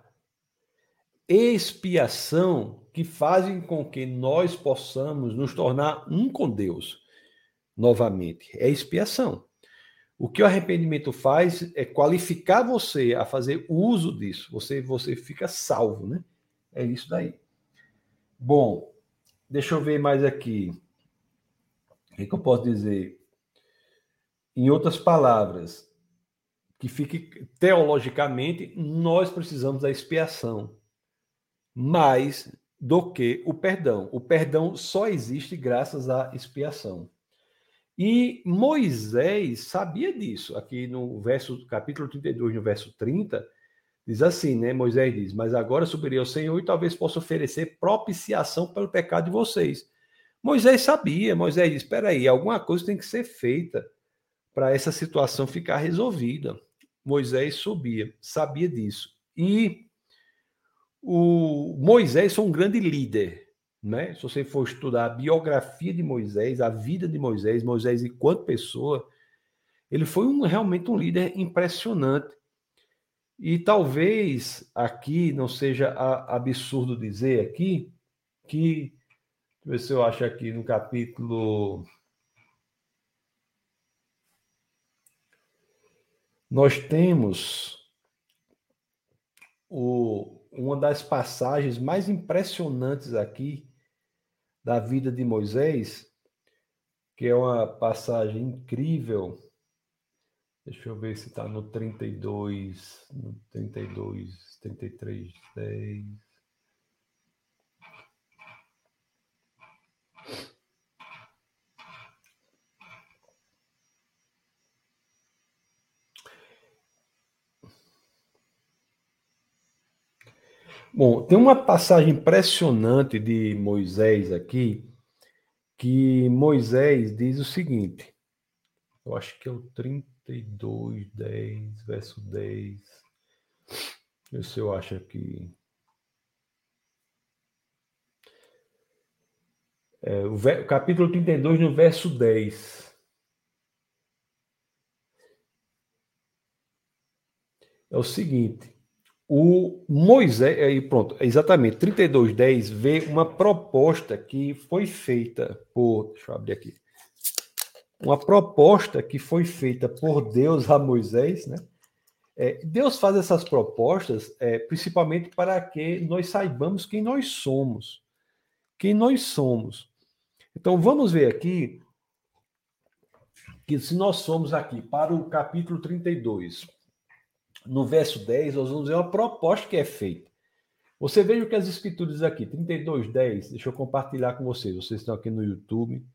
expiação que fazem com que nós possamos nos tornar um com Deus novamente. É expiação. O que o arrependimento faz é qualificar você a fazer uso disso. Você, você fica salvo, né? É isso daí. Bom, deixa eu ver mais aqui. O que, eu posso dizer? Em outras palavras, que fique teologicamente, nós precisamos da expiação mais do que o perdão. O perdão só existe graças à expiação. E Moisés sabia disso. Aqui no verso capítulo 32, no verso 30, Diz assim, né? Moisés diz: Mas agora subirei ao Senhor e talvez possa oferecer propiciação pelo pecado de vocês. Moisés sabia, Moisés diz: Espera aí, alguma coisa tem que ser feita para essa situação ficar resolvida. Moisés subia, sabia disso. E o Moisés foi um grande líder, né? Se você for estudar a biografia de Moisés, a vida de Moisés, Moisés enquanto pessoa, ele foi um, realmente um líder impressionante. E talvez aqui não seja absurdo dizer aqui que, deixa eu ver se eu acho aqui no capítulo. Nós temos o, uma das passagens mais impressionantes aqui da vida de Moisés, que é uma passagem incrível Deixa eu ver se está no 32, no 32, 33, 10. Bom, tem uma passagem impressionante de Moisés aqui, que Moisés diz o seguinte, eu acho que é o 30, 32, 10, verso 10. Vê se eu acho aqui. É, o, o capítulo 32, no verso 10. É o seguinte. O Moisés, aí pronto, exatamente, 32:10 vê uma proposta que foi feita por, deixa eu abrir aqui uma proposta que foi feita por Deus a Moisés, né? É, Deus faz essas propostas é, principalmente para que nós saibamos quem nós somos. Quem nós somos. Então vamos ver aqui que se nós somos aqui para o capítulo 32, no verso 10, nós vamos ver uma proposta que é feita. Você veja o que as escrituras aqui, 32, 10, deixa eu compartilhar com vocês. Vocês estão aqui no YouTube.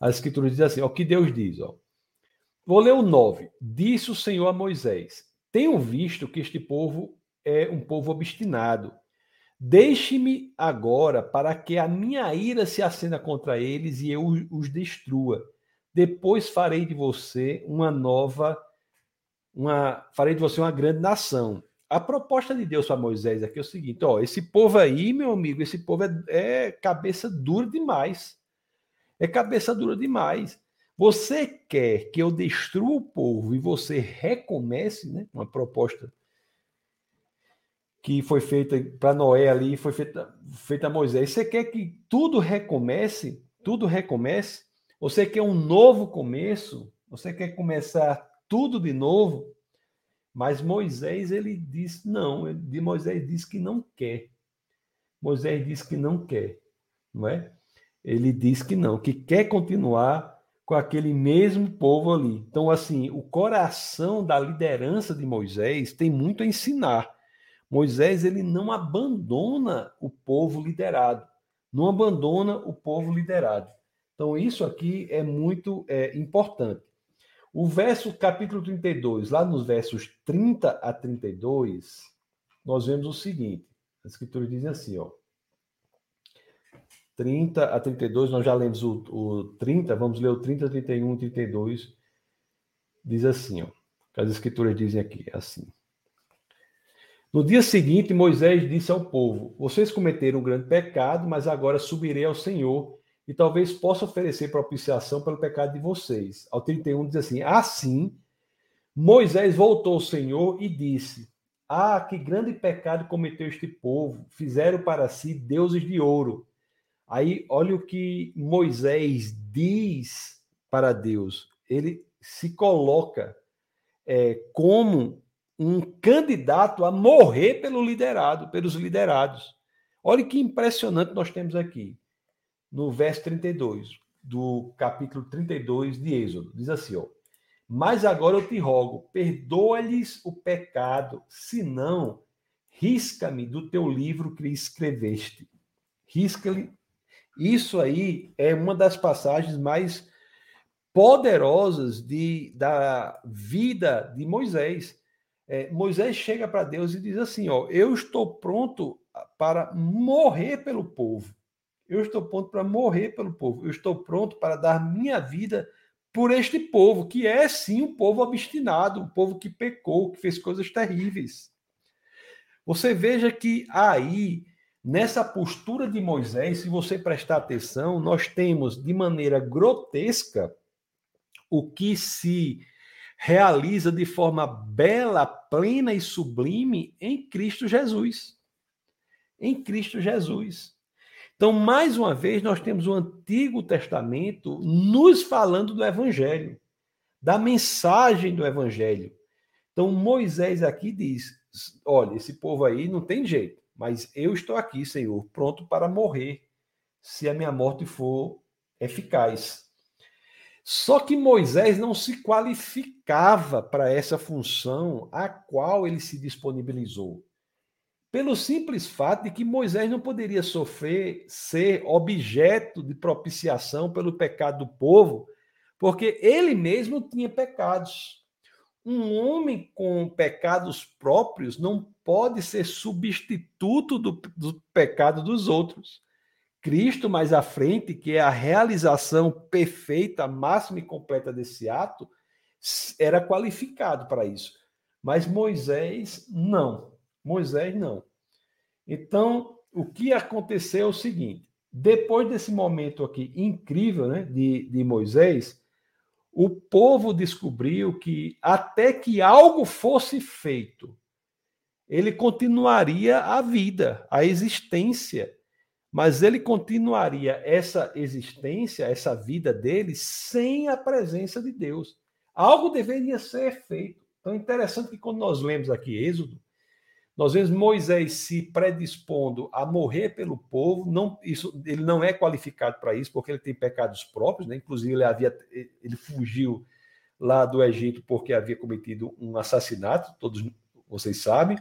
A escritura diz assim: ó, o que Deus diz, ó. Vou ler o 9. Disse o Senhor a Moisés: Tenho visto que este povo é um povo obstinado. Deixe-me agora para que a minha ira se acenda contra eles e eu os destrua. Depois farei de você uma nova, uma, farei de você uma grande nação. A proposta de Deus para Moisés aqui é o seguinte: ó, esse povo aí, meu amigo, esse povo é, é cabeça dura demais. É cabeça dura demais. Você quer que eu destrua o povo e você recomece, né? Uma proposta que foi feita para Noé ali, foi feita, feita a Moisés. Você quer que tudo recomece? Tudo recomece? Você quer um novo começo? Você quer começar tudo de novo? Mas Moisés, ele disse não. De Moisés disse que não quer. Moisés disse que não quer, não é? ele diz que não, que quer continuar com aquele mesmo povo ali. Então, assim, o coração da liderança de Moisés tem muito a ensinar. Moisés ele não abandona o povo liderado, não abandona o povo liderado. Então, isso aqui é muito é, importante. O verso, capítulo 32, lá nos versos 30 a 32, nós vemos o seguinte: a escritura diz assim, ó. 30 a 32, nós já lemos o, o 30, vamos ler o 30, 31 e 32. Diz assim, ó, as escrituras dizem aqui, assim. No dia seguinte, Moisés disse ao povo: Vocês cometeram um grande pecado, mas agora subirei ao Senhor e talvez possa oferecer propiciação pelo pecado de vocês. Ao 31 diz assim: Assim, Moisés voltou ao Senhor e disse: Ah, que grande pecado cometeu este povo! Fizeram para si deuses de ouro Aí, olha o que Moisés diz para Deus. Ele se coloca é, como um candidato a morrer pelo liderado, pelos liderados. Olha que impressionante nós temos aqui, no verso 32, do capítulo 32 de Êxodo. Diz assim, ó. Mas agora eu te rogo, perdoa-lhes o pecado, senão risca-me do teu livro que escreveste. Risca-lhe isso aí é uma das passagens mais poderosas de, da vida de Moisés. É, Moisés chega para Deus e diz assim: ó, eu estou pronto para morrer pelo povo. Eu estou pronto para morrer pelo povo. Eu estou pronto para dar minha vida por este povo, que é sim um povo obstinado, um povo que pecou, que fez coisas terríveis. Você veja que aí, nessa postura de Moisés, se você prestar atenção, nós temos de maneira grotesca o que se realiza de forma bela, plena e sublime em Cristo Jesus. Em Cristo Jesus. Então, mais uma vez, nós temos o Antigo Testamento nos falando do Evangelho, da mensagem do Evangelho. Então, Moisés aqui diz: olha, esse povo aí não tem jeito, mas eu estou aqui, Senhor, pronto para morrer, se a minha morte for eficaz. Só que Moisés não se qualificava para essa função a qual ele se disponibilizou. Pelo simples fato de que Moisés não poderia sofrer, ser objeto de propiciação pelo pecado do povo, porque ele mesmo tinha pecados. Um homem com pecados próprios não pode ser substituto do, do pecado dos outros. Cristo mais à frente, que é a realização perfeita, máxima e completa desse ato, era qualificado para isso. Mas Moisés não. Moisés não. Então, o que aconteceu é o seguinte: depois desse momento aqui incrível né, de, de Moisés, o povo descobriu que até que algo fosse feito, ele continuaria a vida, a existência mas ele continuaria essa existência, essa vida dele, sem a presença de Deus. Algo deveria ser feito. Então é interessante que quando nós lemos aqui Êxodo, nós vemos Moisés se predispondo a morrer pelo povo, não, isso, ele não é qualificado para isso, porque ele tem pecados próprios, né? inclusive ele, havia, ele fugiu lá do Egito porque havia cometido um assassinato, todos vocês sabem.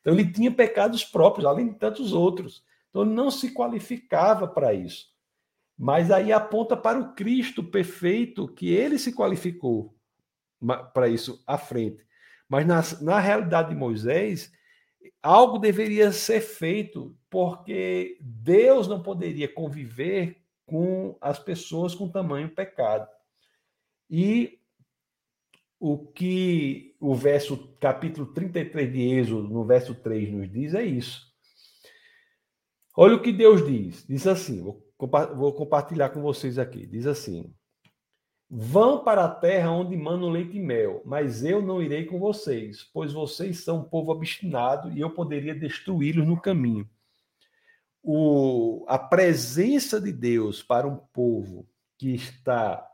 Então ele tinha pecados próprios, além de tantos outros. Então não se qualificava para isso. Mas aí aponta para o Cristo perfeito que ele se qualificou para isso à frente. Mas na, na realidade de Moisés, algo deveria ser feito, porque Deus não poderia conviver com as pessoas com tamanho pecado. E o que o verso capítulo 33 de Êxodo, no verso 3 nos diz é isso. Olha o que Deus diz. Diz assim, vou, compartilhar com vocês aqui. Diz assim: Vão para a terra onde mandam leite e mel, mas eu não irei com vocês, pois vocês são um povo obstinado e eu poderia destruí-los no caminho. O, a presença de Deus para um povo que está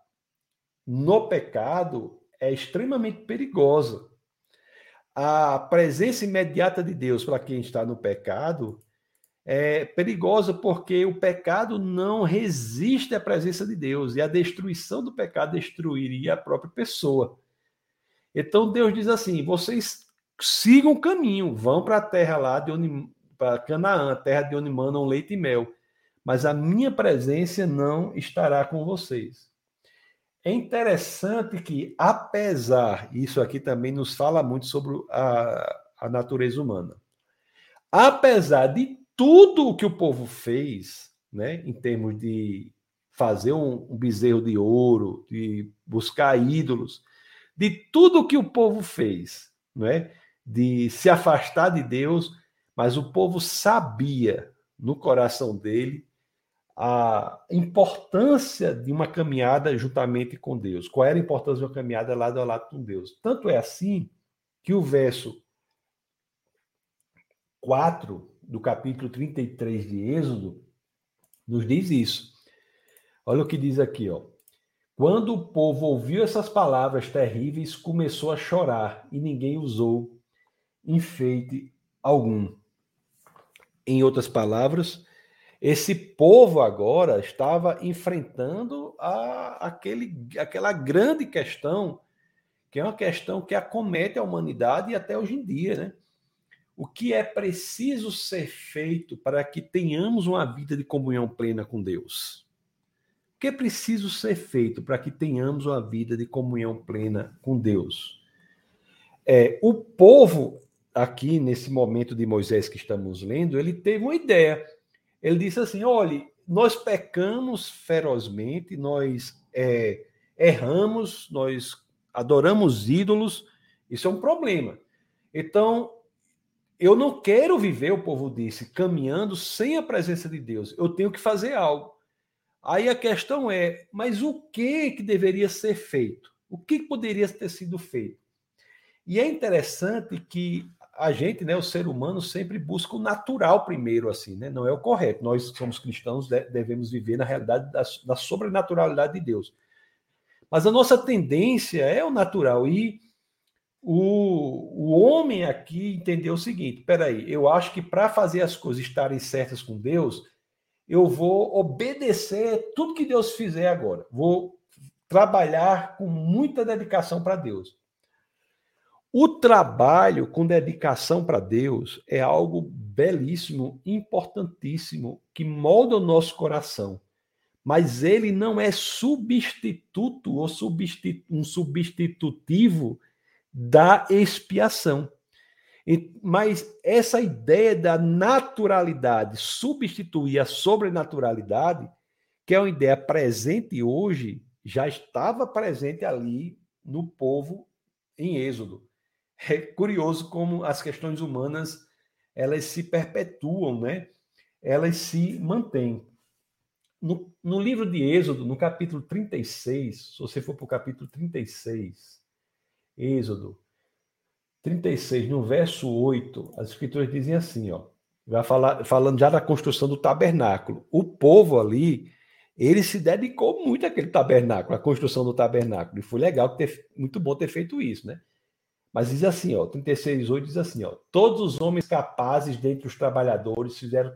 no pecado é extremamente perigosa. A presença imediata de Deus para quem está no pecado é perigosa porque o pecado não resiste à presença de Deus e a destruição do pecado destruiria a própria pessoa. Então Deus diz assim: vocês sigam o caminho, vão para a terra lá de onde para Canaã, terra de onde mandam leite e mel, mas a minha presença não estará com vocês. É interessante que, apesar, isso aqui também nos fala muito sobre a, a natureza humana, apesar de tudo o que o povo fez, né, em termos de fazer um, um bezerro de ouro, de buscar ídolos, de tudo o que o povo fez, né, de se afastar de Deus, mas o povo sabia no coração dele a importância de uma caminhada juntamente com Deus. Qual era a importância de uma caminhada lado a lado com Deus? Tanto é assim que o verso 4 do capítulo 33 de Êxodo, nos diz isso. Olha o que diz aqui, ó. Quando o povo ouviu essas palavras terríveis, começou a chorar e ninguém usou enfeite algum. Em outras palavras, esse povo agora estava enfrentando a, aquele, aquela grande questão, que é uma questão que acomete a humanidade até hoje em dia, né? O que é preciso ser feito para que tenhamos uma vida de comunhão plena com Deus? O que é preciso ser feito para que tenhamos uma vida de comunhão plena com Deus? é, o povo, aqui nesse momento de Moisés que estamos lendo, ele teve uma ideia. Ele disse assim: olhe, nós pecamos ferozmente, nós é, erramos, nós adoramos ídolos, isso é um problema. Então, eu não quero viver, o povo disse, caminhando sem a presença de Deus. Eu tenho que fazer algo. Aí a questão é, mas o que que deveria ser feito? O que poderia ter sido feito? E é interessante que a gente, né, o ser humano, sempre busca o natural primeiro, assim, né? Não é o correto. Nós somos cristãos, devemos viver na realidade da, da sobrenaturalidade de Deus. Mas a nossa tendência é o natural. E o, o homem aqui entendeu o seguinte: peraí, eu acho que para fazer as coisas estarem certas com Deus, eu vou obedecer tudo que Deus fizer agora. Vou trabalhar com muita dedicação para Deus. O trabalho com dedicação para Deus é algo belíssimo, importantíssimo, que molda o nosso coração. Mas ele não é substituto ou um substitutivo da expiação. Mas essa ideia da naturalidade substituir a sobrenaturalidade, que é uma ideia presente hoje, já estava presente ali no povo em Êxodo. É curioso como as questões humanas elas se perpetuam, né? Elas se mantêm. No, no livro de Êxodo, no capítulo 36, se você for para o capítulo 36, Êxodo 36, no verso 8, as escrituras dizem assim, ó, vai falar, falando já da construção do tabernáculo. O povo ali, ele se dedicou muito àquele tabernáculo, à construção do tabernáculo. E foi legal, ter, muito bom ter feito isso, né? Mas diz assim, ó, 36:8 diz assim, ó: Todos os homens capazes dentre os trabalhadores fizeram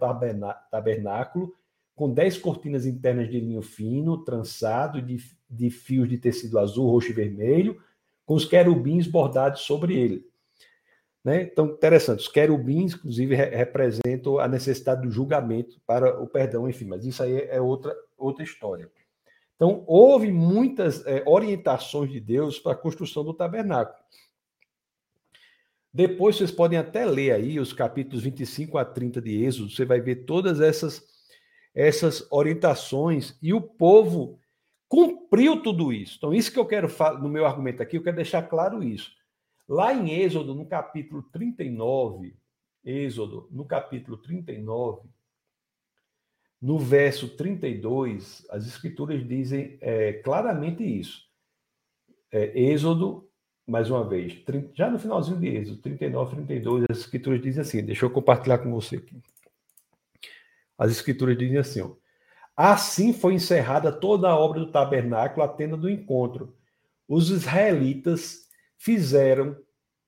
tabernáculo com dez cortinas internas de linho fino, trançado de, de fios de tecido azul, roxo e vermelho, com os querubins bordados sobre ele. Né? Então, interessante, os querubins, inclusive, re representam a necessidade do julgamento para o perdão, enfim, mas isso aí é outra, outra história. Então, houve muitas é, orientações de Deus para a construção do tabernáculo. Depois vocês podem até ler aí os capítulos 25 a 30 de Êxodo, você vai ver todas essas essas orientações e o povo cumpriu tudo isso. Então, isso que eu quero no meu argumento aqui, eu quero deixar claro isso. Lá em Êxodo, no capítulo 39, Êxodo, no capítulo 39, no verso 32, as escrituras dizem é, claramente isso. É, Êxodo mais uma vez, já no finalzinho de Êxodo, 39, 32, as escrituras dizem assim, deixa eu compartilhar com você aqui. As escrituras dizem assim, ó, assim foi encerrada toda a obra do tabernáculo, a tenda do encontro. Os israelitas fizeram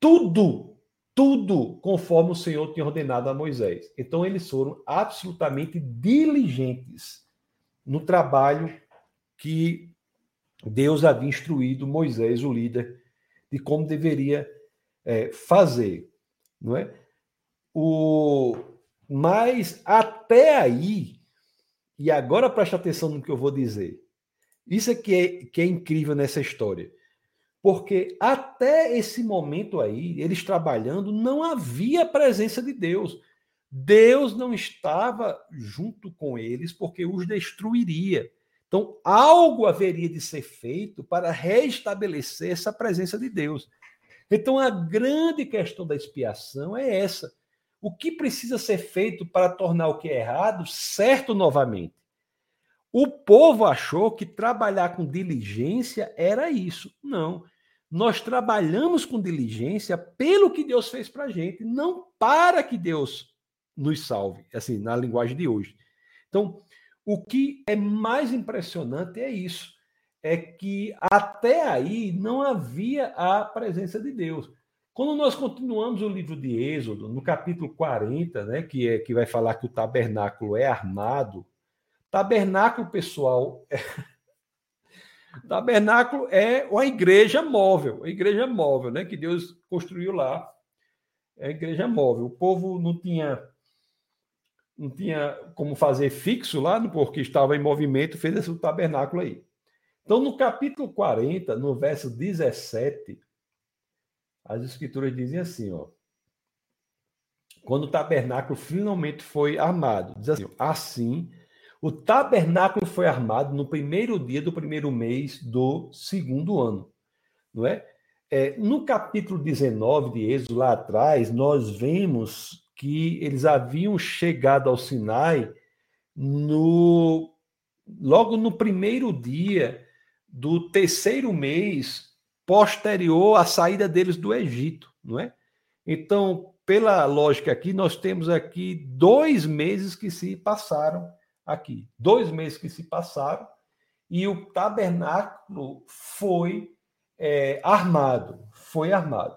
tudo, tudo conforme o Senhor tinha ordenado a Moisés. Então eles foram absolutamente diligentes no trabalho que Deus havia instruído Moisés, o líder de como deveria é, fazer, não é? O, mas até aí, e agora preste atenção no que eu vou dizer. Isso é que, é que é incrível nessa história. Porque até esse momento aí, eles trabalhando, não havia presença de Deus. Deus não estava junto com eles porque os destruiria. Então, algo haveria de ser feito para restabelecer essa presença de Deus. Então, a grande questão da expiação é essa. O que precisa ser feito para tornar o que é errado certo novamente? O povo achou que trabalhar com diligência era isso. Não. Nós trabalhamos com diligência pelo que Deus fez para a gente, não para que Deus nos salve, assim, na linguagem de hoje. Então, o que é mais impressionante é isso, é que até aí não havia a presença de Deus. Quando nós continuamos o livro de Êxodo, no capítulo 40, né, que é que vai falar que o tabernáculo é armado, tabernáculo pessoal é... tabernáculo é uma igreja móvel, a igreja móvel, né, que Deus construiu lá. É a igreja móvel. O povo não tinha não tinha como fazer fixo lá, porque estava em movimento, fez esse tabernáculo aí. Então, no capítulo 40, no verso 17, As escrituras dizem assim, ó. Quando o tabernáculo finalmente foi armado, diz assim: assim, o tabernáculo foi armado no primeiro dia do primeiro mês do segundo ano, não é? é no capítulo 19 de Êxodo, lá atrás, nós vemos que eles haviam chegado ao Sinai no logo no primeiro dia do terceiro mês posterior à saída deles do Egito, não é? Então, pela lógica aqui, nós temos aqui dois meses que se passaram aqui, dois meses que se passaram e o tabernáculo foi é, armado, foi armado.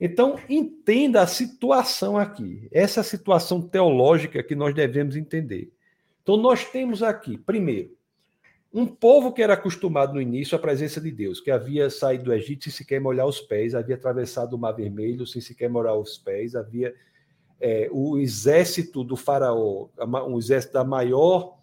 Então, entenda a situação aqui, essa situação teológica que nós devemos entender. Então, nós temos aqui, primeiro, um povo que era acostumado no início à presença de Deus, que havia saído do Egito sem sequer molhar os pés, havia atravessado o Mar Vermelho sem sequer molhar os pés, havia é, o exército do faraó, um exército da maior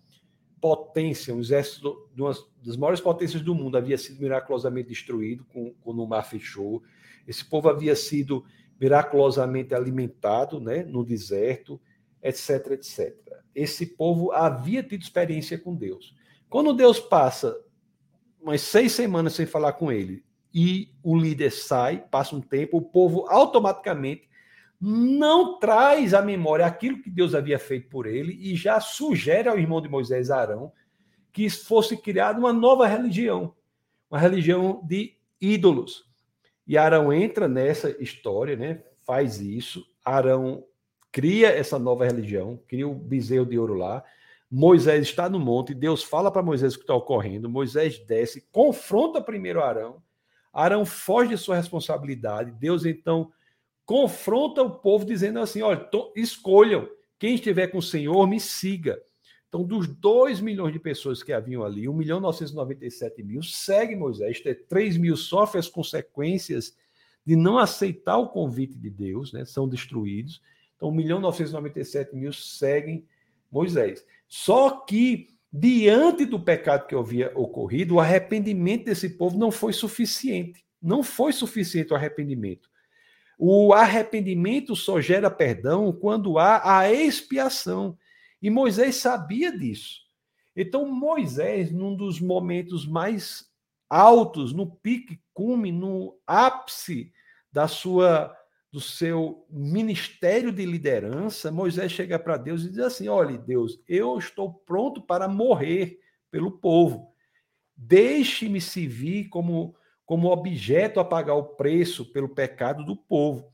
potência, um exército de uma das maiores potências do mundo, havia sido miraculosamente destruído quando o mar fechou. Esse povo havia sido miraculosamente alimentado né, no deserto, etc, etc. Esse povo havia tido experiência com Deus. Quando Deus passa umas seis semanas sem falar com ele e o líder sai, passa um tempo, o povo automaticamente não traz à memória aquilo que Deus havia feito por ele e já sugere ao irmão de Moisés, Arão, que fosse criada uma nova religião, uma religião de ídolos. E Arão entra nessa história, né? Faz isso. Arão cria essa nova religião, cria o bezerro de ouro lá. Moisés está no monte, Deus fala para Moisés o que está ocorrendo, Moisés desce, confronta primeiro Arão, Arão foge de sua responsabilidade, Deus então confronta o povo dizendo assim, olha, tô, escolham, quem estiver com o Senhor, me siga. Então, dos 2 milhões de pessoas que haviam ali, 1 milhão 997 mil segue Moisés, 3 mil sofrem as consequências de não aceitar o convite de Deus, né? são destruídos. Então, 1 milhão 997 mil seguem Moisés. Só que, diante do pecado que havia ocorrido, o arrependimento desse povo não foi suficiente. Não foi suficiente o arrependimento. O arrependimento só gera perdão quando há a expiação. E Moisés sabia disso. Então, Moisés, num dos momentos mais altos, no pique cume, no ápice da sua do seu ministério de liderança, Moisés chega para Deus e diz assim: Olha, Deus, eu estou pronto para morrer pelo povo. Deixe-me servir como, como objeto a pagar o preço pelo pecado do povo.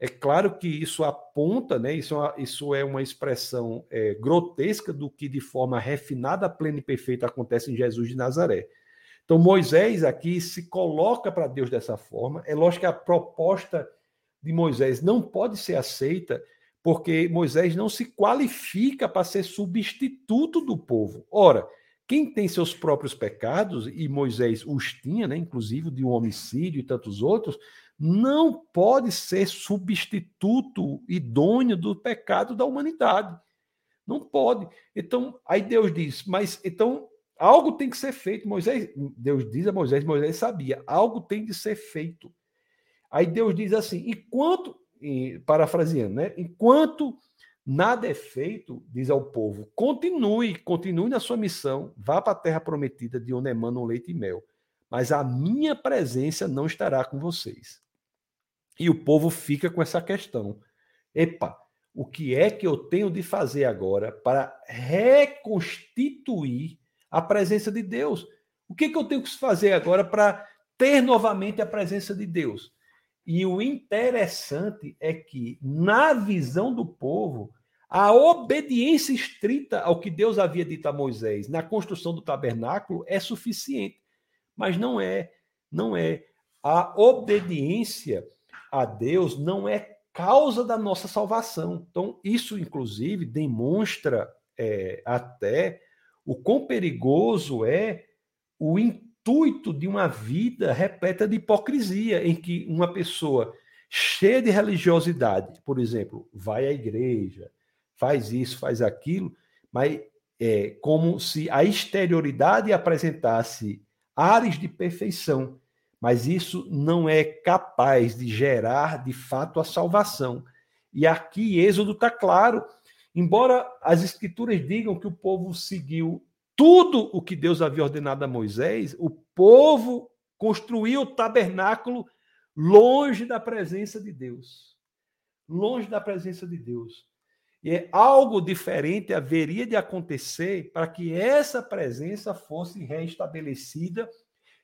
É claro que isso aponta, né? Isso é uma, isso é uma expressão é, grotesca do que de forma refinada, plena e perfeita acontece em Jesus de Nazaré. Então Moisés aqui se coloca para Deus dessa forma. É lógico que a proposta de Moisés não pode ser aceita porque Moisés não se qualifica para ser substituto do povo. Ora, quem tem seus próprios pecados, e Moisés os tinha, né, inclusive de um homicídio e tantos outros, não pode ser substituto idôneo do pecado da humanidade. Não pode. Então, aí Deus diz, mas então algo tem que ser feito. Moisés, Deus diz a Moisés, Moisés sabia, algo tem de ser feito. Aí Deus diz assim: enquanto, parafraseando, né? Enquanto nada é feito, diz ao povo, continue, continue na sua missão, vá para a terra prometida de onde emanam leite e mel, mas a minha presença não estará com vocês. E o povo fica com essa questão. Epa, o que é que eu tenho de fazer agora para reconstituir a presença de Deus? O que, é que eu tenho que fazer agora para ter novamente a presença de Deus? E o interessante é que, na visão do povo, a obediência estrita ao que Deus havia dito a Moisés na construção do tabernáculo é suficiente. Mas não é, não é. A obediência a Deus não é causa da nossa salvação. Então, isso, inclusive, demonstra é, até o quão perigoso é o intuito de uma vida repleta de hipocrisia, em que uma pessoa cheia de religiosidade, por exemplo, vai à igreja, faz isso, faz aquilo, mas é como se a exterioridade apresentasse ares de perfeição, mas isso não é capaz de gerar de fato a salvação. E aqui Êxodo está claro. Embora as escrituras digam que o povo seguiu tudo o que Deus havia ordenado a Moisés, o povo construiu o tabernáculo longe da presença de Deus. Longe da presença de Deus. E é algo diferente haveria de acontecer para que essa presença fosse reestabelecida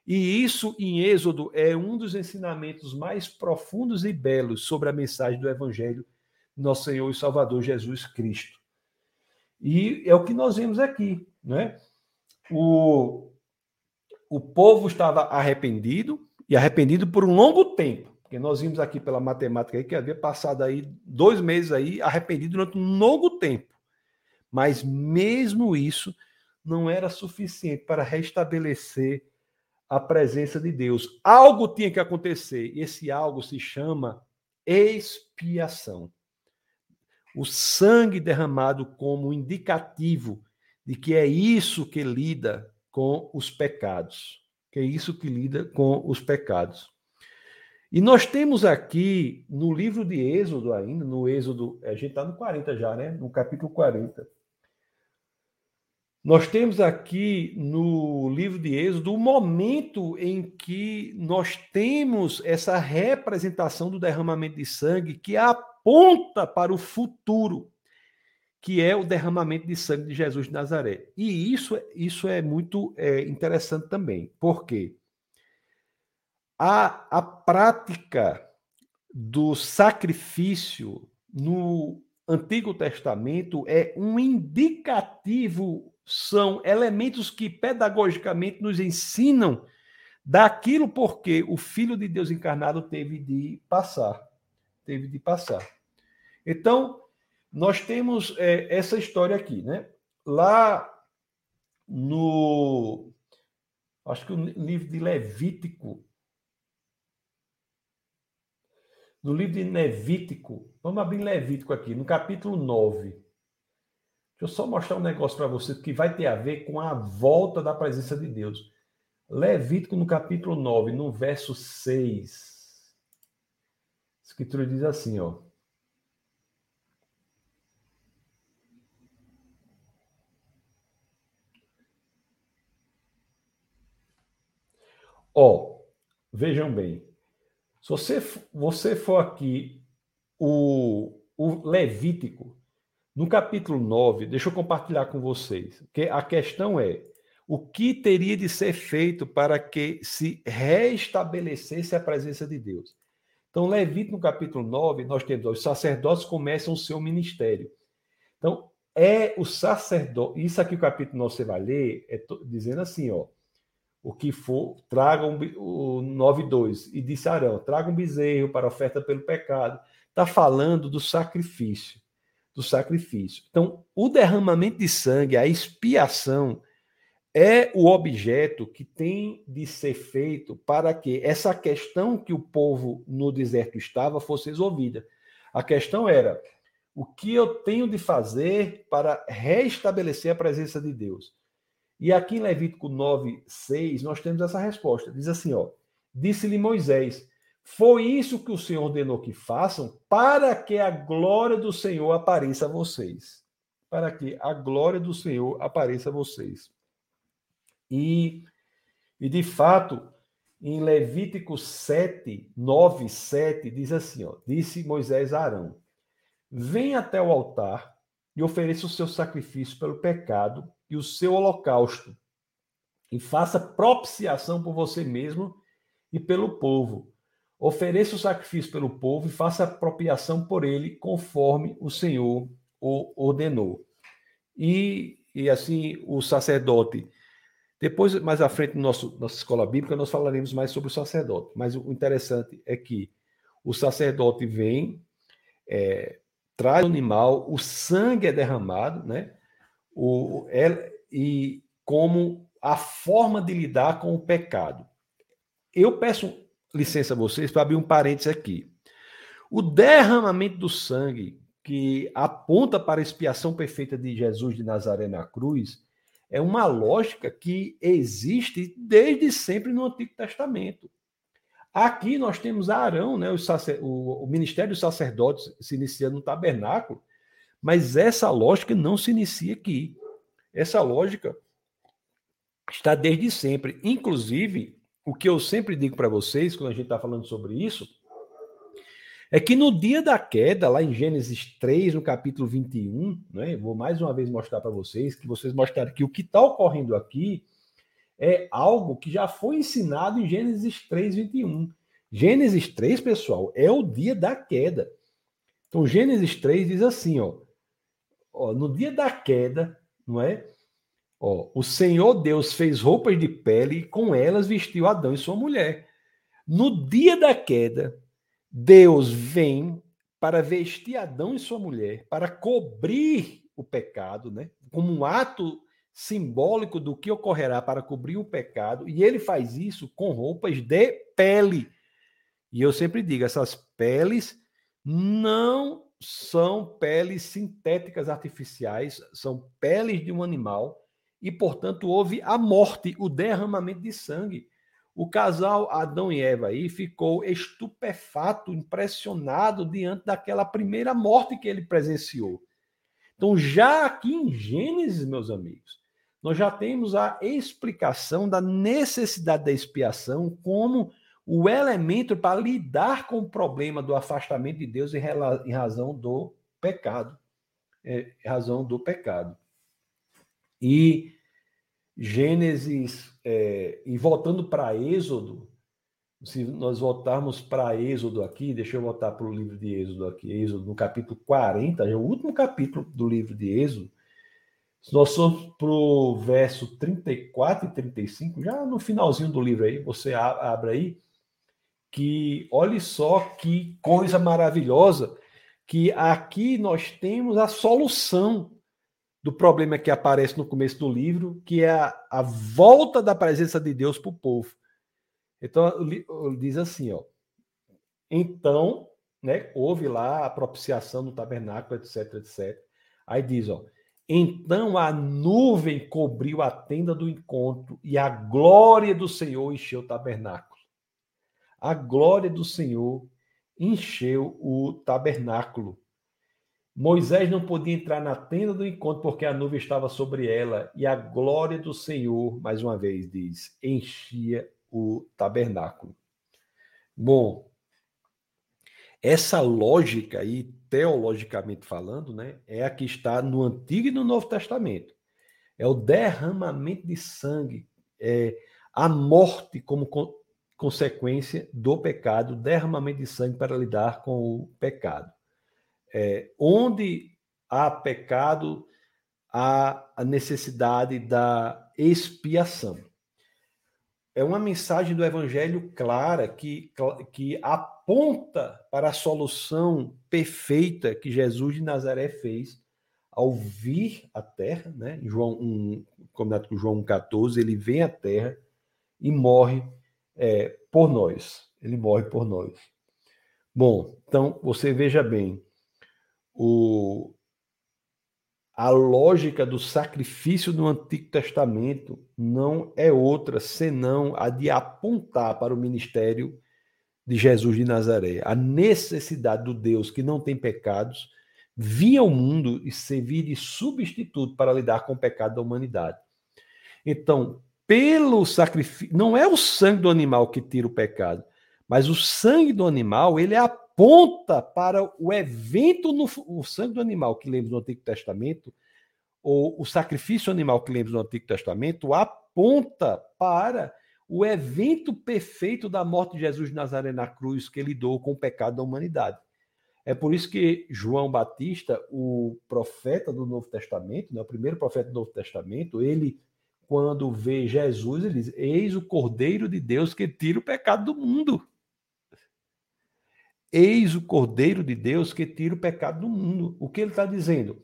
e isso, em Êxodo, é um dos ensinamentos mais profundos e belos sobre a mensagem do Evangelho nosso Senhor e Salvador Jesus Cristo. E é o que nós vemos aqui, né? O, o povo estava arrependido e arrependido por um longo tempo, porque nós vimos aqui pela matemática aí que havia passado aí dois meses aí arrependido durante um longo tempo. Mas mesmo isso não era suficiente para restabelecer a presença de Deus. Algo tinha que acontecer, e esse algo se chama expiação. O sangue derramado como indicativo de que é isso que lida com os pecados. Que é isso que lida com os pecados. E nós temos aqui no livro de Êxodo ainda, no Êxodo, a gente está no 40 já, né? No capítulo 40. Nós temos aqui no livro de Êxodo o momento em que nós temos essa representação do derramamento de sangue que aponta para o futuro, que é o derramamento de sangue de Jesus de Nazaré. E isso, isso é muito é, interessante também, porque a, a prática do sacrifício no Antigo Testamento é um indicativo são elementos que pedagogicamente nos ensinam daquilo porque o Filho de Deus encarnado teve de passar. Teve de passar. Então, nós temos é, essa história aqui, né? Lá no. Acho que o livro de Levítico. No livro de Levítico, vamos abrir Levítico aqui, no capítulo 9. Deixa eu só mostrar um negócio para você que vai ter a ver com a volta da presença de Deus. Levítico, no capítulo 9, no verso 6. Escritura diz assim, ó. Ó, vejam bem. Se você, você for aqui, o, o Levítico, no capítulo 9, deixa eu compartilhar com vocês, que a questão é o que teria de ser feito para que se restabelecesse a presença de Deus. Então, Levito, no capítulo 9, nós temos os sacerdotes começam o seu ministério. Então, é o sacerdote, isso aqui o capítulo 9 você vai ler, é dizendo assim, ó, o que for, tragam o 9.2, e disse Arão, traga um bezerro para oferta pelo pecado. Está falando do sacrifício do sacrifício. Então, o derramamento de sangue, a expiação, é o objeto que tem de ser feito para que essa questão que o povo no deserto estava fosse resolvida. A questão era: o que eu tenho de fazer para restabelecer a presença de Deus? E aqui em Levítico 9, 6, nós temos essa resposta. Diz assim: ó, disse-lhe Moisés: foi isso que o Senhor ordenou que façam para que a glória do Senhor apareça a vocês. Para que a glória do Senhor apareça a vocês. E, e de fato, em Levítico 7, 9, 7, diz assim: ó, disse Moisés a Arão: Vem até o altar e ofereça o seu sacrifício pelo pecado e o seu holocausto, e faça propiciação por você mesmo e pelo povo Ofereça o sacrifício pelo povo e faça apropriação por ele, conforme o Senhor o ordenou. E, e assim, o sacerdote. Depois, mais à frente, no nosso, nossa escola bíblica, nós falaremos mais sobre o sacerdote. Mas o interessante é que o sacerdote vem, é, traz o animal, o sangue é derramado, né? O, é, e como a forma de lidar com o pecado. Eu peço licença a vocês para abrir um parênteses aqui. O derramamento do sangue que aponta para a expiação perfeita de Jesus de Nazaré na cruz é uma lógica que existe desde sempre no Antigo Testamento. Aqui nós temos Arão, né, o, sacer, o, o ministério dos sacerdotes se inicia no tabernáculo, mas essa lógica não se inicia aqui. Essa lógica está desde sempre. Inclusive, o que eu sempre digo para vocês, quando a gente está falando sobre isso, é que no dia da queda, lá em Gênesis 3, no capítulo 21, né, vou mais uma vez mostrar para vocês, que vocês mostraram que o que está ocorrendo aqui é algo que já foi ensinado em Gênesis 3, 21. Gênesis 3, pessoal, é o dia da queda. Então, Gênesis 3 diz assim, ó, ó no dia da queda, não é? Ó, o Senhor Deus fez roupas de pele e com elas vestiu Adão e sua mulher. No dia da queda, Deus vem para vestir Adão e sua mulher, para cobrir o pecado, né? Como um ato simbólico do que ocorrerá para cobrir o pecado, e ele faz isso com roupas de pele. E eu sempre digo, essas peles não são peles sintéticas artificiais, são peles de um animal, e portanto houve a morte, o derramamento de sangue. O casal Adão e Eva aí ficou estupefato, impressionado diante daquela primeira morte que ele presenciou. Então, já aqui em Gênesis, meus amigos, nós já temos a explicação da necessidade da expiação como o elemento para lidar com o problema do afastamento de Deus em razão do pecado. É, razão do pecado. E Gênesis, é, e voltando para Êxodo, se nós voltarmos para Êxodo aqui, deixa eu voltar para o livro de Êxodo aqui, Êxodo no capítulo 40, é o último capítulo do livro de Êxodo, se nós formos para o verso 34 e 35, já no finalzinho do livro aí, você abre aí, que olhe só que coisa maravilhosa, que aqui nós temos a solução do problema que aparece no começo do livro, que é a, a volta da presença de Deus para o povo. Então, diz assim, ó. Então, né, houve lá a propiciação no tabernáculo, etc, etc. Aí diz, ó, então a nuvem cobriu a tenda do encontro e a glória do Senhor encheu o tabernáculo. A glória do Senhor encheu o tabernáculo. Moisés não podia entrar na tenda do encontro porque a nuvem estava sobre ela e a glória do Senhor, mais uma vez diz, enchia o tabernáculo. Bom, essa lógica aí, teologicamente falando, né, é a que está no Antigo e no Novo Testamento. É o derramamento de sangue, é a morte como co consequência do pecado, derramamento de sangue para lidar com o pecado. É, onde há pecado, há a necessidade da expiação é uma mensagem do Evangelho clara que, que aponta para a solução perfeita que Jesus de Nazaré fez ao vir à terra, né? João 1, combinado com João 1,14, ele vem à terra e morre é, por nós. Ele morre por nós. Bom, então você veja bem, o, a lógica do sacrifício do Antigo Testamento não é outra senão a de apontar para o ministério de Jesus de Nazaré, a necessidade do Deus que não tem pecados vir ao mundo e servir de substituto para lidar com o pecado da humanidade. Então, pelo sacrifício, não é o sangue do animal que tira o pecado, mas o sangue do animal, ele aponta para o evento no o sangue do animal que lemos no Antigo Testamento, ou o sacrifício animal que lemos no Antigo Testamento, aponta para o evento perfeito da morte de Jesus de Nazaré na cruz, que lidou com o pecado da humanidade. É por isso que João Batista, o profeta do Novo Testamento, né, o primeiro profeta do Novo Testamento, ele, quando vê Jesus, ele diz: Eis o Cordeiro de Deus que tira o pecado do mundo. Eis o Cordeiro de Deus que tira o pecado do mundo. O que ele está dizendo?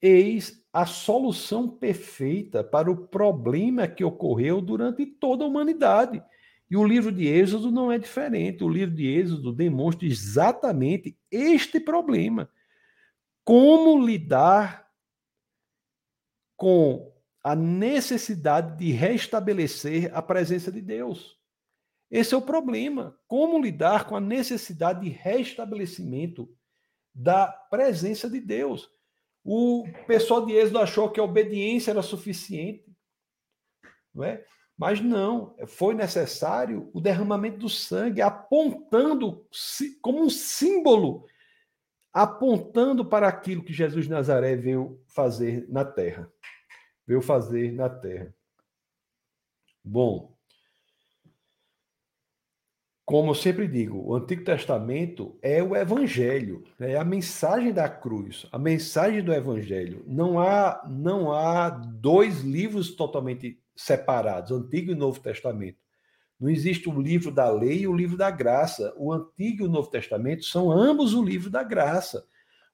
Eis a solução perfeita para o problema que ocorreu durante toda a humanidade. E o livro de Êxodo não é diferente. O livro de Êxodo demonstra exatamente este problema. Como lidar com a necessidade de restabelecer a presença de Deus. Esse é o problema. Como lidar com a necessidade de restabelecimento da presença de Deus? O pessoal de Êxodo achou que a obediência era suficiente, não é? Mas não, foi necessário o derramamento do sangue, apontando como um símbolo, apontando para aquilo que Jesus de Nazaré veio fazer na terra. Veio fazer na terra. Bom, como eu sempre digo, o Antigo Testamento é o Evangelho, né? é a mensagem da cruz, a mensagem do Evangelho. Não há, não há dois livros totalmente separados, Antigo e Novo Testamento. Não existe o livro da lei e o livro da graça. O Antigo e o Novo Testamento são ambos o livro da graça.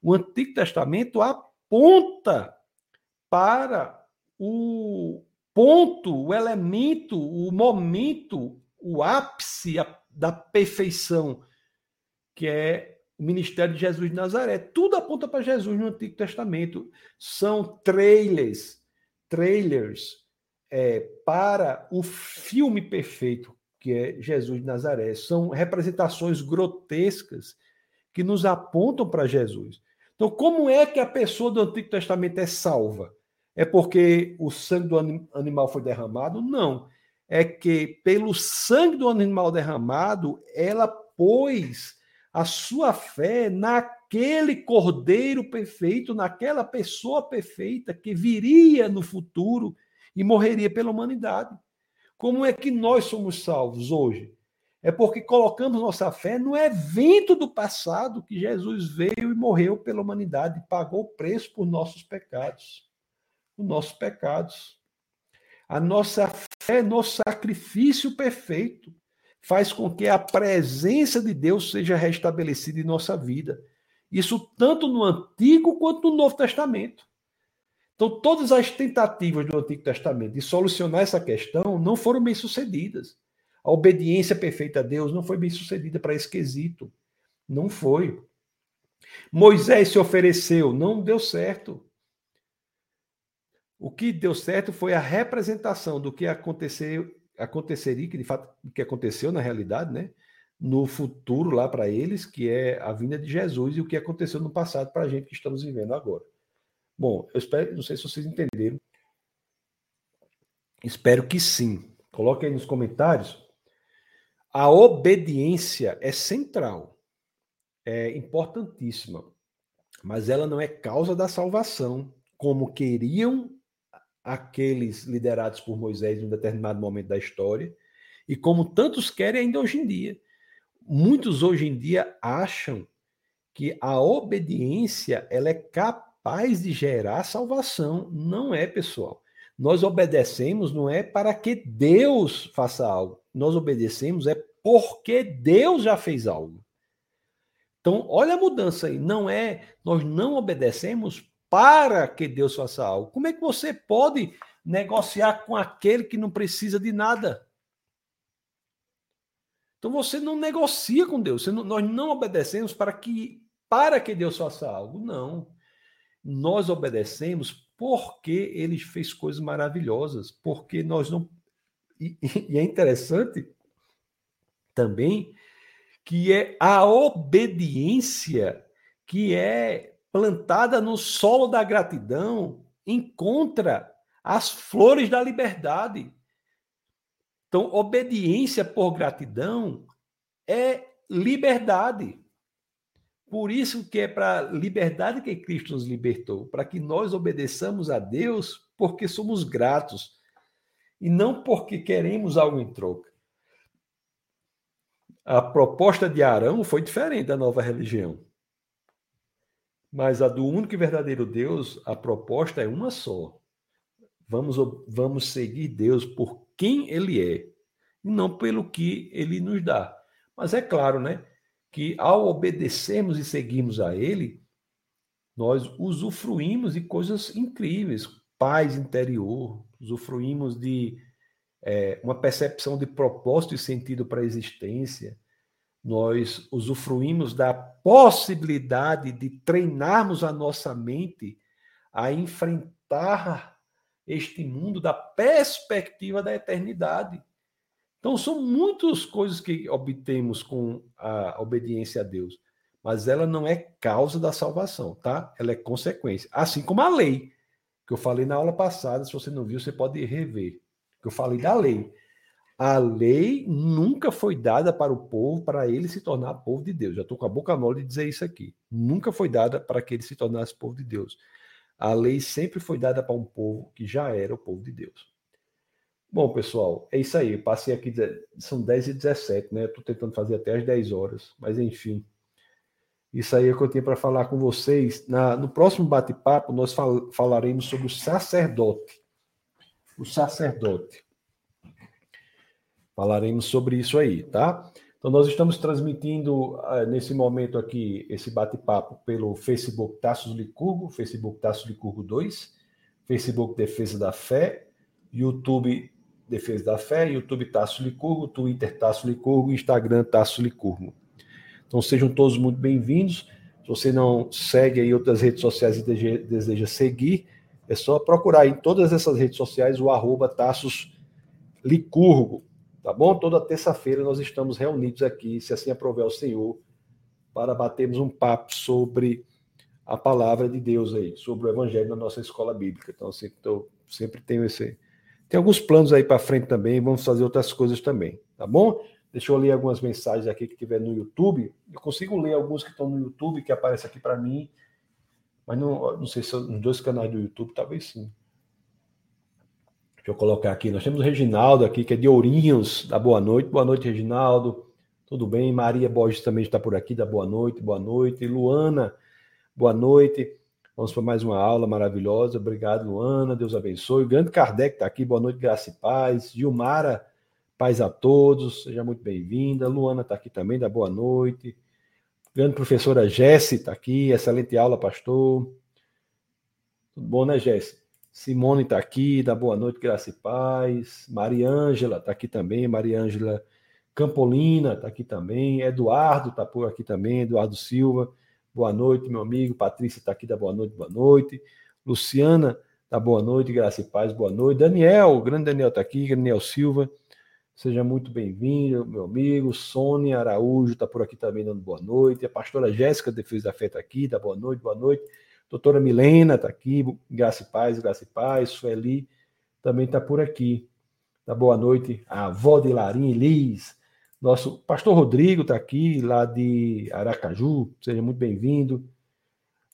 O Antigo Testamento aponta para o ponto, o elemento, o momento, o ápice da perfeição, que é o ministério de Jesus de Nazaré. Tudo aponta para Jesus no Antigo Testamento. São trailers, trailers é, para o filme perfeito que é Jesus de Nazaré. São representações grotescas que nos apontam para Jesus. Então, como é que a pessoa do Antigo Testamento é salva? É porque o sangue do animal foi derramado? Não. É que pelo sangue do animal derramado, ela pôs a sua fé naquele cordeiro perfeito, naquela pessoa perfeita que viria no futuro e morreria pela humanidade. Como é que nós somos salvos hoje? É porque colocamos nossa fé no evento do passado que Jesus veio e morreu pela humanidade, pagou o preço por nossos pecados os nossos pecados. A nossa fé no sacrifício perfeito faz com que a presença de Deus seja restabelecida em nossa vida. Isso tanto no Antigo quanto no Novo Testamento. Então, todas as tentativas do Antigo Testamento de solucionar essa questão não foram bem sucedidas. A obediência perfeita a Deus não foi bem sucedida para esse quesito. Não foi. Moisés se ofereceu, não deu certo. O que deu certo foi a representação do que aconteceu, aconteceria, que de fato que aconteceu na realidade, né? No futuro lá para eles, que é a vinda de Jesus e o que aconteceu no passado para a gente que estamos vivendo agora. Bom, eu espero, não sei se vocês entenderam. Espero que sim. Coloque aí nos comentários. A obediência é central, é importantíssima, mas ela não é causa da salvação, como queriam aqueles liderados por Moisés em um determinado momento da história, e como tantos querem ainda hoje em dia. Muitos hoje em dia acham que a obediência ela é capaz de gerar salvação. Não é, pessoal. Nós obedecemos não é para que Deus faça algo. Nós obedecemos é porque Deus já fez algo. Então, olha a mudança aí. Não é, nós não obedecemos para que Deus faça algo. Como é que você pode negociar com aquele que não precisa de nada? Então você não negocia com Deus. Não, nós não obedecemos para que para que Deus faça algo. Não. Nós obedecemos porque ele fez coisas maravilhosas, porque nós não e, e é interessante também que é a obediência que é plantada no solo da gratidão, encontra as flores da liberdade. Então, obediência por gratidão é liberdade. Por isso que é para liberdade que Cristo nos libertou, para que nós obedeçamos a Deus porque somos gratos e não porque queremos algo em troca. A proposta de Arão foi diferente da nova religião. Mas a do único e verdadeiro Deus, a proposta é uma só. Vamos, vamos seguir Deus por quem Ele é, e não pelo que Ele nos dá. Mas é claro, né? Que ao obedecermos e seguirmos a Ele, nós usufruímos de coisas incríveis, paz interior, usufruímos de é, uma percepção de propósito e sentido para a existência, nós usufruímos da possibilidade de treinarmos a nossa mente a enfrentar este mundo da perspectiva da eternidade. Então, são muitas coisas que obtemos com a obediência a Deus, mas ela não é causa da salvação, tá? Ela é consequência. Assim como a lei, que eu falei na aula passada, se você não viu, você pode rever. Que eu falei da lei. A lei nunca foi dada para o povo para ele se tornar povo de Deus. Já estou com a boca mole de dizer isso aqui. Nunca foi dada para que ele se tornasse povo de Deus. A lei sempre foi dada para um povo que já era o povo de Deus. Bom, pessoal, é isso aí. Eu passei aqui, são 10 e 17, né? Estou tentando fazer até as 10 horas, mas enfim. Isso aí é o que eu tenho para falar com vocês. Na, no próximo bate-papo, nós fal, falaremos sobre o sacerdote. O sacerdote. Falaremos sobre isso aí, tá? Então, nós estamos transmitindo uh, nesse momento aqui esse bate-papo pelo Facebook Taços Licurgo, Facebook Taços Licurgo 2, Facebook Defesa da Fé, YouTube Defesa da Fé, YouTube Tasso Licurgo, Twitter Tasso Licurgo, Instagram Tasso Licurgo. Então sejam todos muito bem-vindos. Se você não segue aí outras redes sociais e deseja seguir, é só procurar em todas essas redes sociais o arroba Tassos Licurgo, tá bom? Toda terça-feira nós estamos reunidos aqui, se assim aprover o Senhor, para batermos um papo sobre a palavra de Deus aí, sobre o Evangelho na nossa escola bíblica. Então, assim, eu sempre tenho esse, tem alguns planos aí para frente também, vamos fazer outras coisas também, tá bom? Deixa eu ler algumas mensagens aqui que tiver no YouTube. Eu consigo ler alguns que estão no YouTube, que aparecem aqui para mim, mas não, não sei se são nos dois canais do YouTube, talvez sim. Deixa eu colocar aqui. Nós temos o Reginaldo aqui, que é de Ourinhos, da boa noite. Boa noite, Reginaldo. Tudo bem? Maria Borges também está por aqui, da boa noite, boa noite. Luana, boa noite. Vamos para mais uma aula maravilhosa. Obrigado, Luana. Deus abençoe. O grande Kardec está aqui. Boa noite, graça e paz. Gilmara, paz a todos. Seja muito bem-vinda. Luana está aqui também. Da boa noite. Grande professora Jesse está aqui. Excelente aula, pastor. Tudo bom, né, Jesse? Simone está aqui. Da boa noite, graça e paz. Mariângela está aqui também. Mariângela Campolina está aqui também. Eduardo está por aqui também. Eduardo Silva. Boa noite, meu amigo. Patrícia está aqui, da boa noite, boa noite. Luciana, da boa noite, graça e paz, boa noite. Daniel, o grande Daniel está aqui, Daniel Silva. Seja muito bem-vindo, meu amigo. Sônia Araújo está por aqui também dando boa noite. A pastora Jéssica, Defesa da Fé, está aqui, da boa noite, boa noite. Doutora Milena está aqui, graça e paz, graça e paz. Sueli também está por aqui. Da boa noite. A avó de Larim Liz, nosso pastor Rodrigo está aqui, lá de Aracaju, seja muito bem-vindo.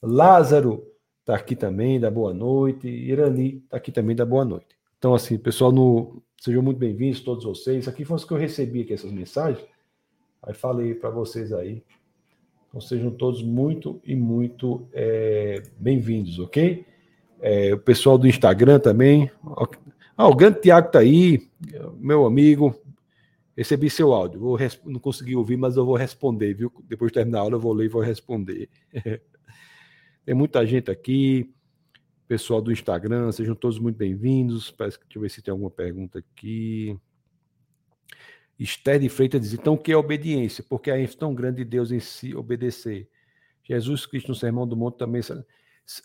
Lázaro está aqui também, da boa noite. Irani está aqui também, da boa noite. Então, assim, pessoal, no... sejam muito bem-vindos, todos vocês. Aqui foi os que eu recebi aqui, essas mensagens. Aí falei para vocês aí. Então, sejam todos muito e muito é, bem-vindos, ok? É, o pessoal do Instagram também. Ah, o grande Tiago está aí, meu amigo. Recebi seu áudio. Vou Não consegui ouvir, mas eu vou responder, viu? Depois de terminar a aula, eu vou ler e vou responder. Tem muita gente aqui. Pessoal do Instagram, sejam todos muito bem-vindos. Deixa eu ver se tem alguma pergunta aqui. Esther de Freitas diz: então, o que é obediência? Porque a ênfase tão grande de Deus em si obedecer. Jesus Cristo no Sermão do Monte também.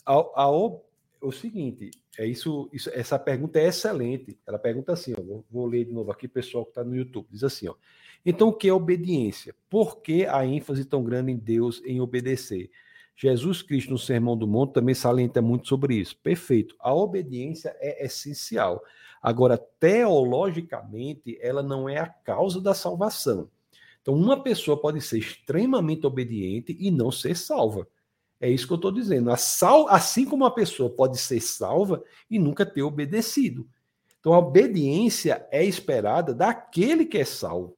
A, a, o seguinte, é isso, isso, essa pergunta é excelente. Ela pergunta assim, ó, vou, vou ler de novo aqui, pessoal que está no YouTube. Diz assim, ó. Então, o que é obediência? Por que a ênfase tão grande em Deus em obedecer? Jesus Cristo, no Sermão do Monte, também salienta muito sobre isso. Perfeito. A obediência é essencial. Agora, teologicamente, ela não é a causa da salvação. Então, uma pessoa pode ser extremamente obediente e não ser salva. É isso que eu estou dizendo. Sal, assim como uma pessoa pode ser salva e nunca ter obedecido. Então a obediência é esperada daquele que é salvo,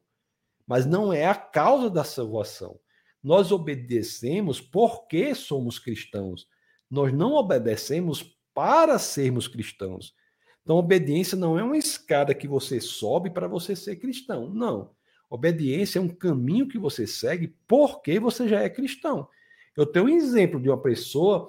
mas não é a causa da salvação. Nós obedecemos porque somos cristãos. Nós não obedecemos para sermos cristãos. Então, obediência não é uma escada que você sobe para você ser cristão. Não. Obediência é um caminho que você segue porque você já é cristão. Eu tenho um exemplo de uma pessoa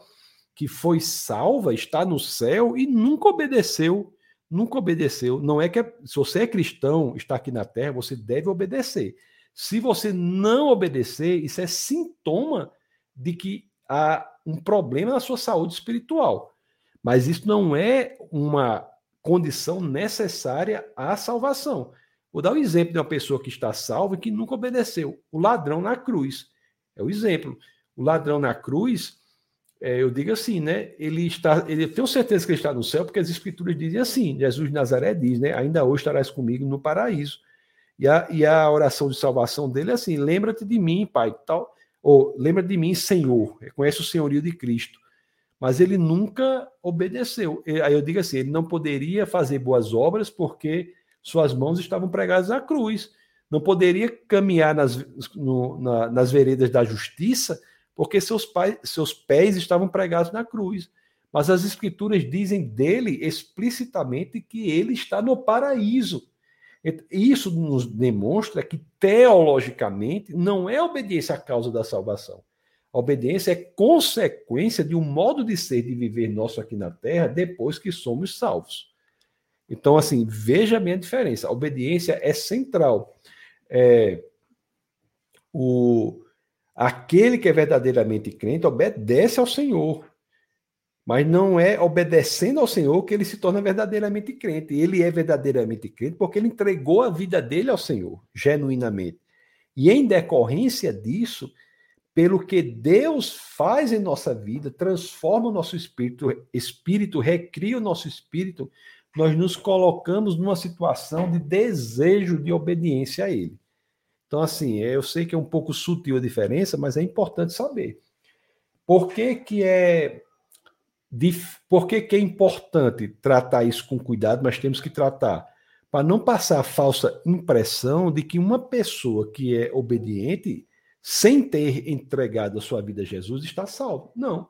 que foi salva, está no céu e nunca obedeceu. Nunca obedeceu. Não é que é, se você é cristão, está aqui na terra, você deve obedecer. Se você não obedecer, isso é sintoma de que há um problema na sua saúde espiritual. Mas isso não é uma condição necessária à salvação. Vou dar o um exemplo de uma pessoa que está salva e que nunca obedeceu. O ladrão na cruz. É o exemplo. O ladrão na cruz, é, eu digo assim, né? Ele está, ele, eu tenho certeza que ele está no céu, porque as escrituras dizem assim. Jesus de Nazaré diz, né? Ainda hoje estarás comigo no paraíso. E a, e a oração de salvação dele é assim: lembra-te de mim, Pai, tal, ou lembra de mim, Senhor. Reconhece o senhorio de Cristo. Mas ele nunca obedeceu. Aí eu digo assim: ele não poderia fazer boas obras porque suas mãos estavam pregadas à cruz. Não poderia caminhar nas, no, na, nas veredas da justiça porque seus, pais, seus pés estavam pregados na cruz. Mas as escrituras dizem dele explicitamente que ele está no paraíso. Isso nos demonstra que, teologicamente, não é obediência à causa da salvação. A obediência é consequência de um modo de ser, de viver nosso aqui na terra, depois que somos salvos. Então, assim, veja a minha diferença. A obediência é central. É, o, aquele que é verdadeiramente crente obedece ao Senhor. Mas não é obedecendo ao Senhor que ele se torna verdadeiramente crente. Ele é verdadeiramente crente porque ele entregou a vida dele ao Senhor, genuinamente. E em decorrência disso, pelo que Deus faz em nossa vida, transforma o nosso espírito, espírito recria o nosso espírito, nós nos colocamos numa situação de desejo de obediência a Ele. Então, assim, eu sei que é um pouco sutil a diferença, mas é importante saber. Por que, que é por que, que é importante tratar isso com cuidado, mas temos que tratar? Para não passar a falsa impressão de que uma pessoa que é obediente, sem ter entregado a sua vida a Jesus, está salvo. Não.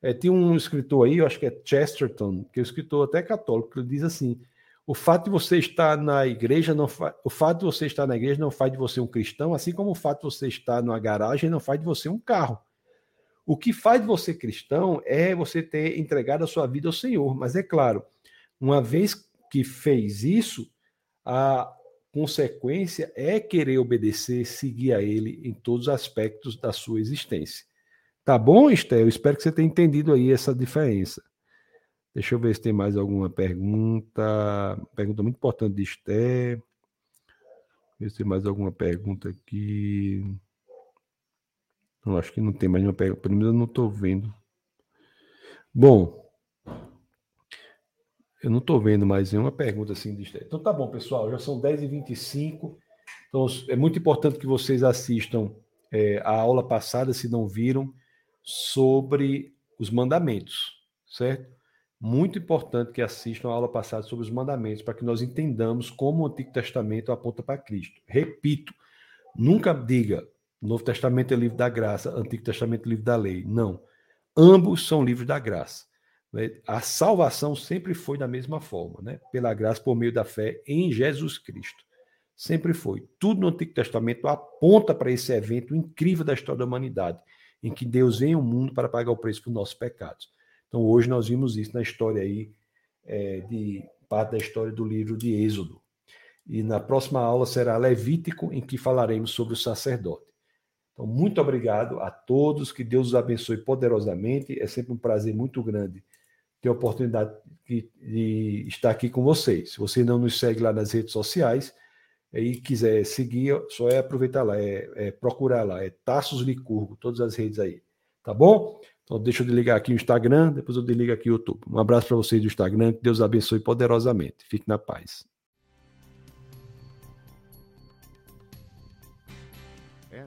É, tem um escritor aí, eu acho que é Chesterton, que é um escritor até católico, que diz assim: o fato de você estar na igreja não fa... o fato de você estar na igreja não faz de você um cristão, assim como o fato de você estar numa garagem não faz de você um carro. O que faz de você cristão é você ter entregado a sua vida ao Senhor. Mas é claro, uma vez que fez isso, a consequência é querer obedecer, seguir a Ele em todos os aspectos da sua existência. Tá bom, Esté? Eu espero que você tenha entendido aí essa diferença. Deixa eu ver se tem mais alguma pergunta. Pergunta muito importante de Esté. Ver se tem mais alguma pergunta aqui. Não, acho que não tem mais nenhuma pergunta. Pelo menos eu não estou vendo. Bom, eu não estou vendo mais nenhuma pergunta assim de Então tá bom, pessoal. Já são 10h25. Então é muito importante que vocês assistam é, a aula passada, se não viram, sobre os mandamentos, certo? Muito importante que assistam a aula passada sobre os mandamentos, para que nós entendamos como o Antigo Testamento aponta para Cristo. Repito, nunca diga Novo Testamento é livro da graça, Antigo Testamento é livro da lei. Não. Ambos são livros da graça. Né? A salvação sempre foi da mesma forma, né? pela graça, por meio da fé em Jesus Cristo. Sempre foi. Tudo no Antigo Testamento aponta para esse evento incrível da história da humanidade, em que Deus vem ao mundo para pagar o preço por nossos pecados. Então, hoje nós vimos isso na história aí, é, de parte da história do livro de Êxodo. E na próxima aula será Levítico, em que falaremos sobre o sacerdote. Então, muito obrigado a todos, que Deus os abençoe poderosamente. É sempre um prazer muito grande ter a oportunidade de, de estar aqui com vocês. Se você não nos segue lá nas redes sociais e quiser seguir, só é aproveitar lá, é, é procurar lá, é Taços Licurgo, todas as redes aí. Tá bom? Então, deixa eu desligar aqui o Instagram, depois eu desligo aqui o YouTube. Um abraço para vocês do Instagram, que Deus abençoe poderosamente. Fique na paz.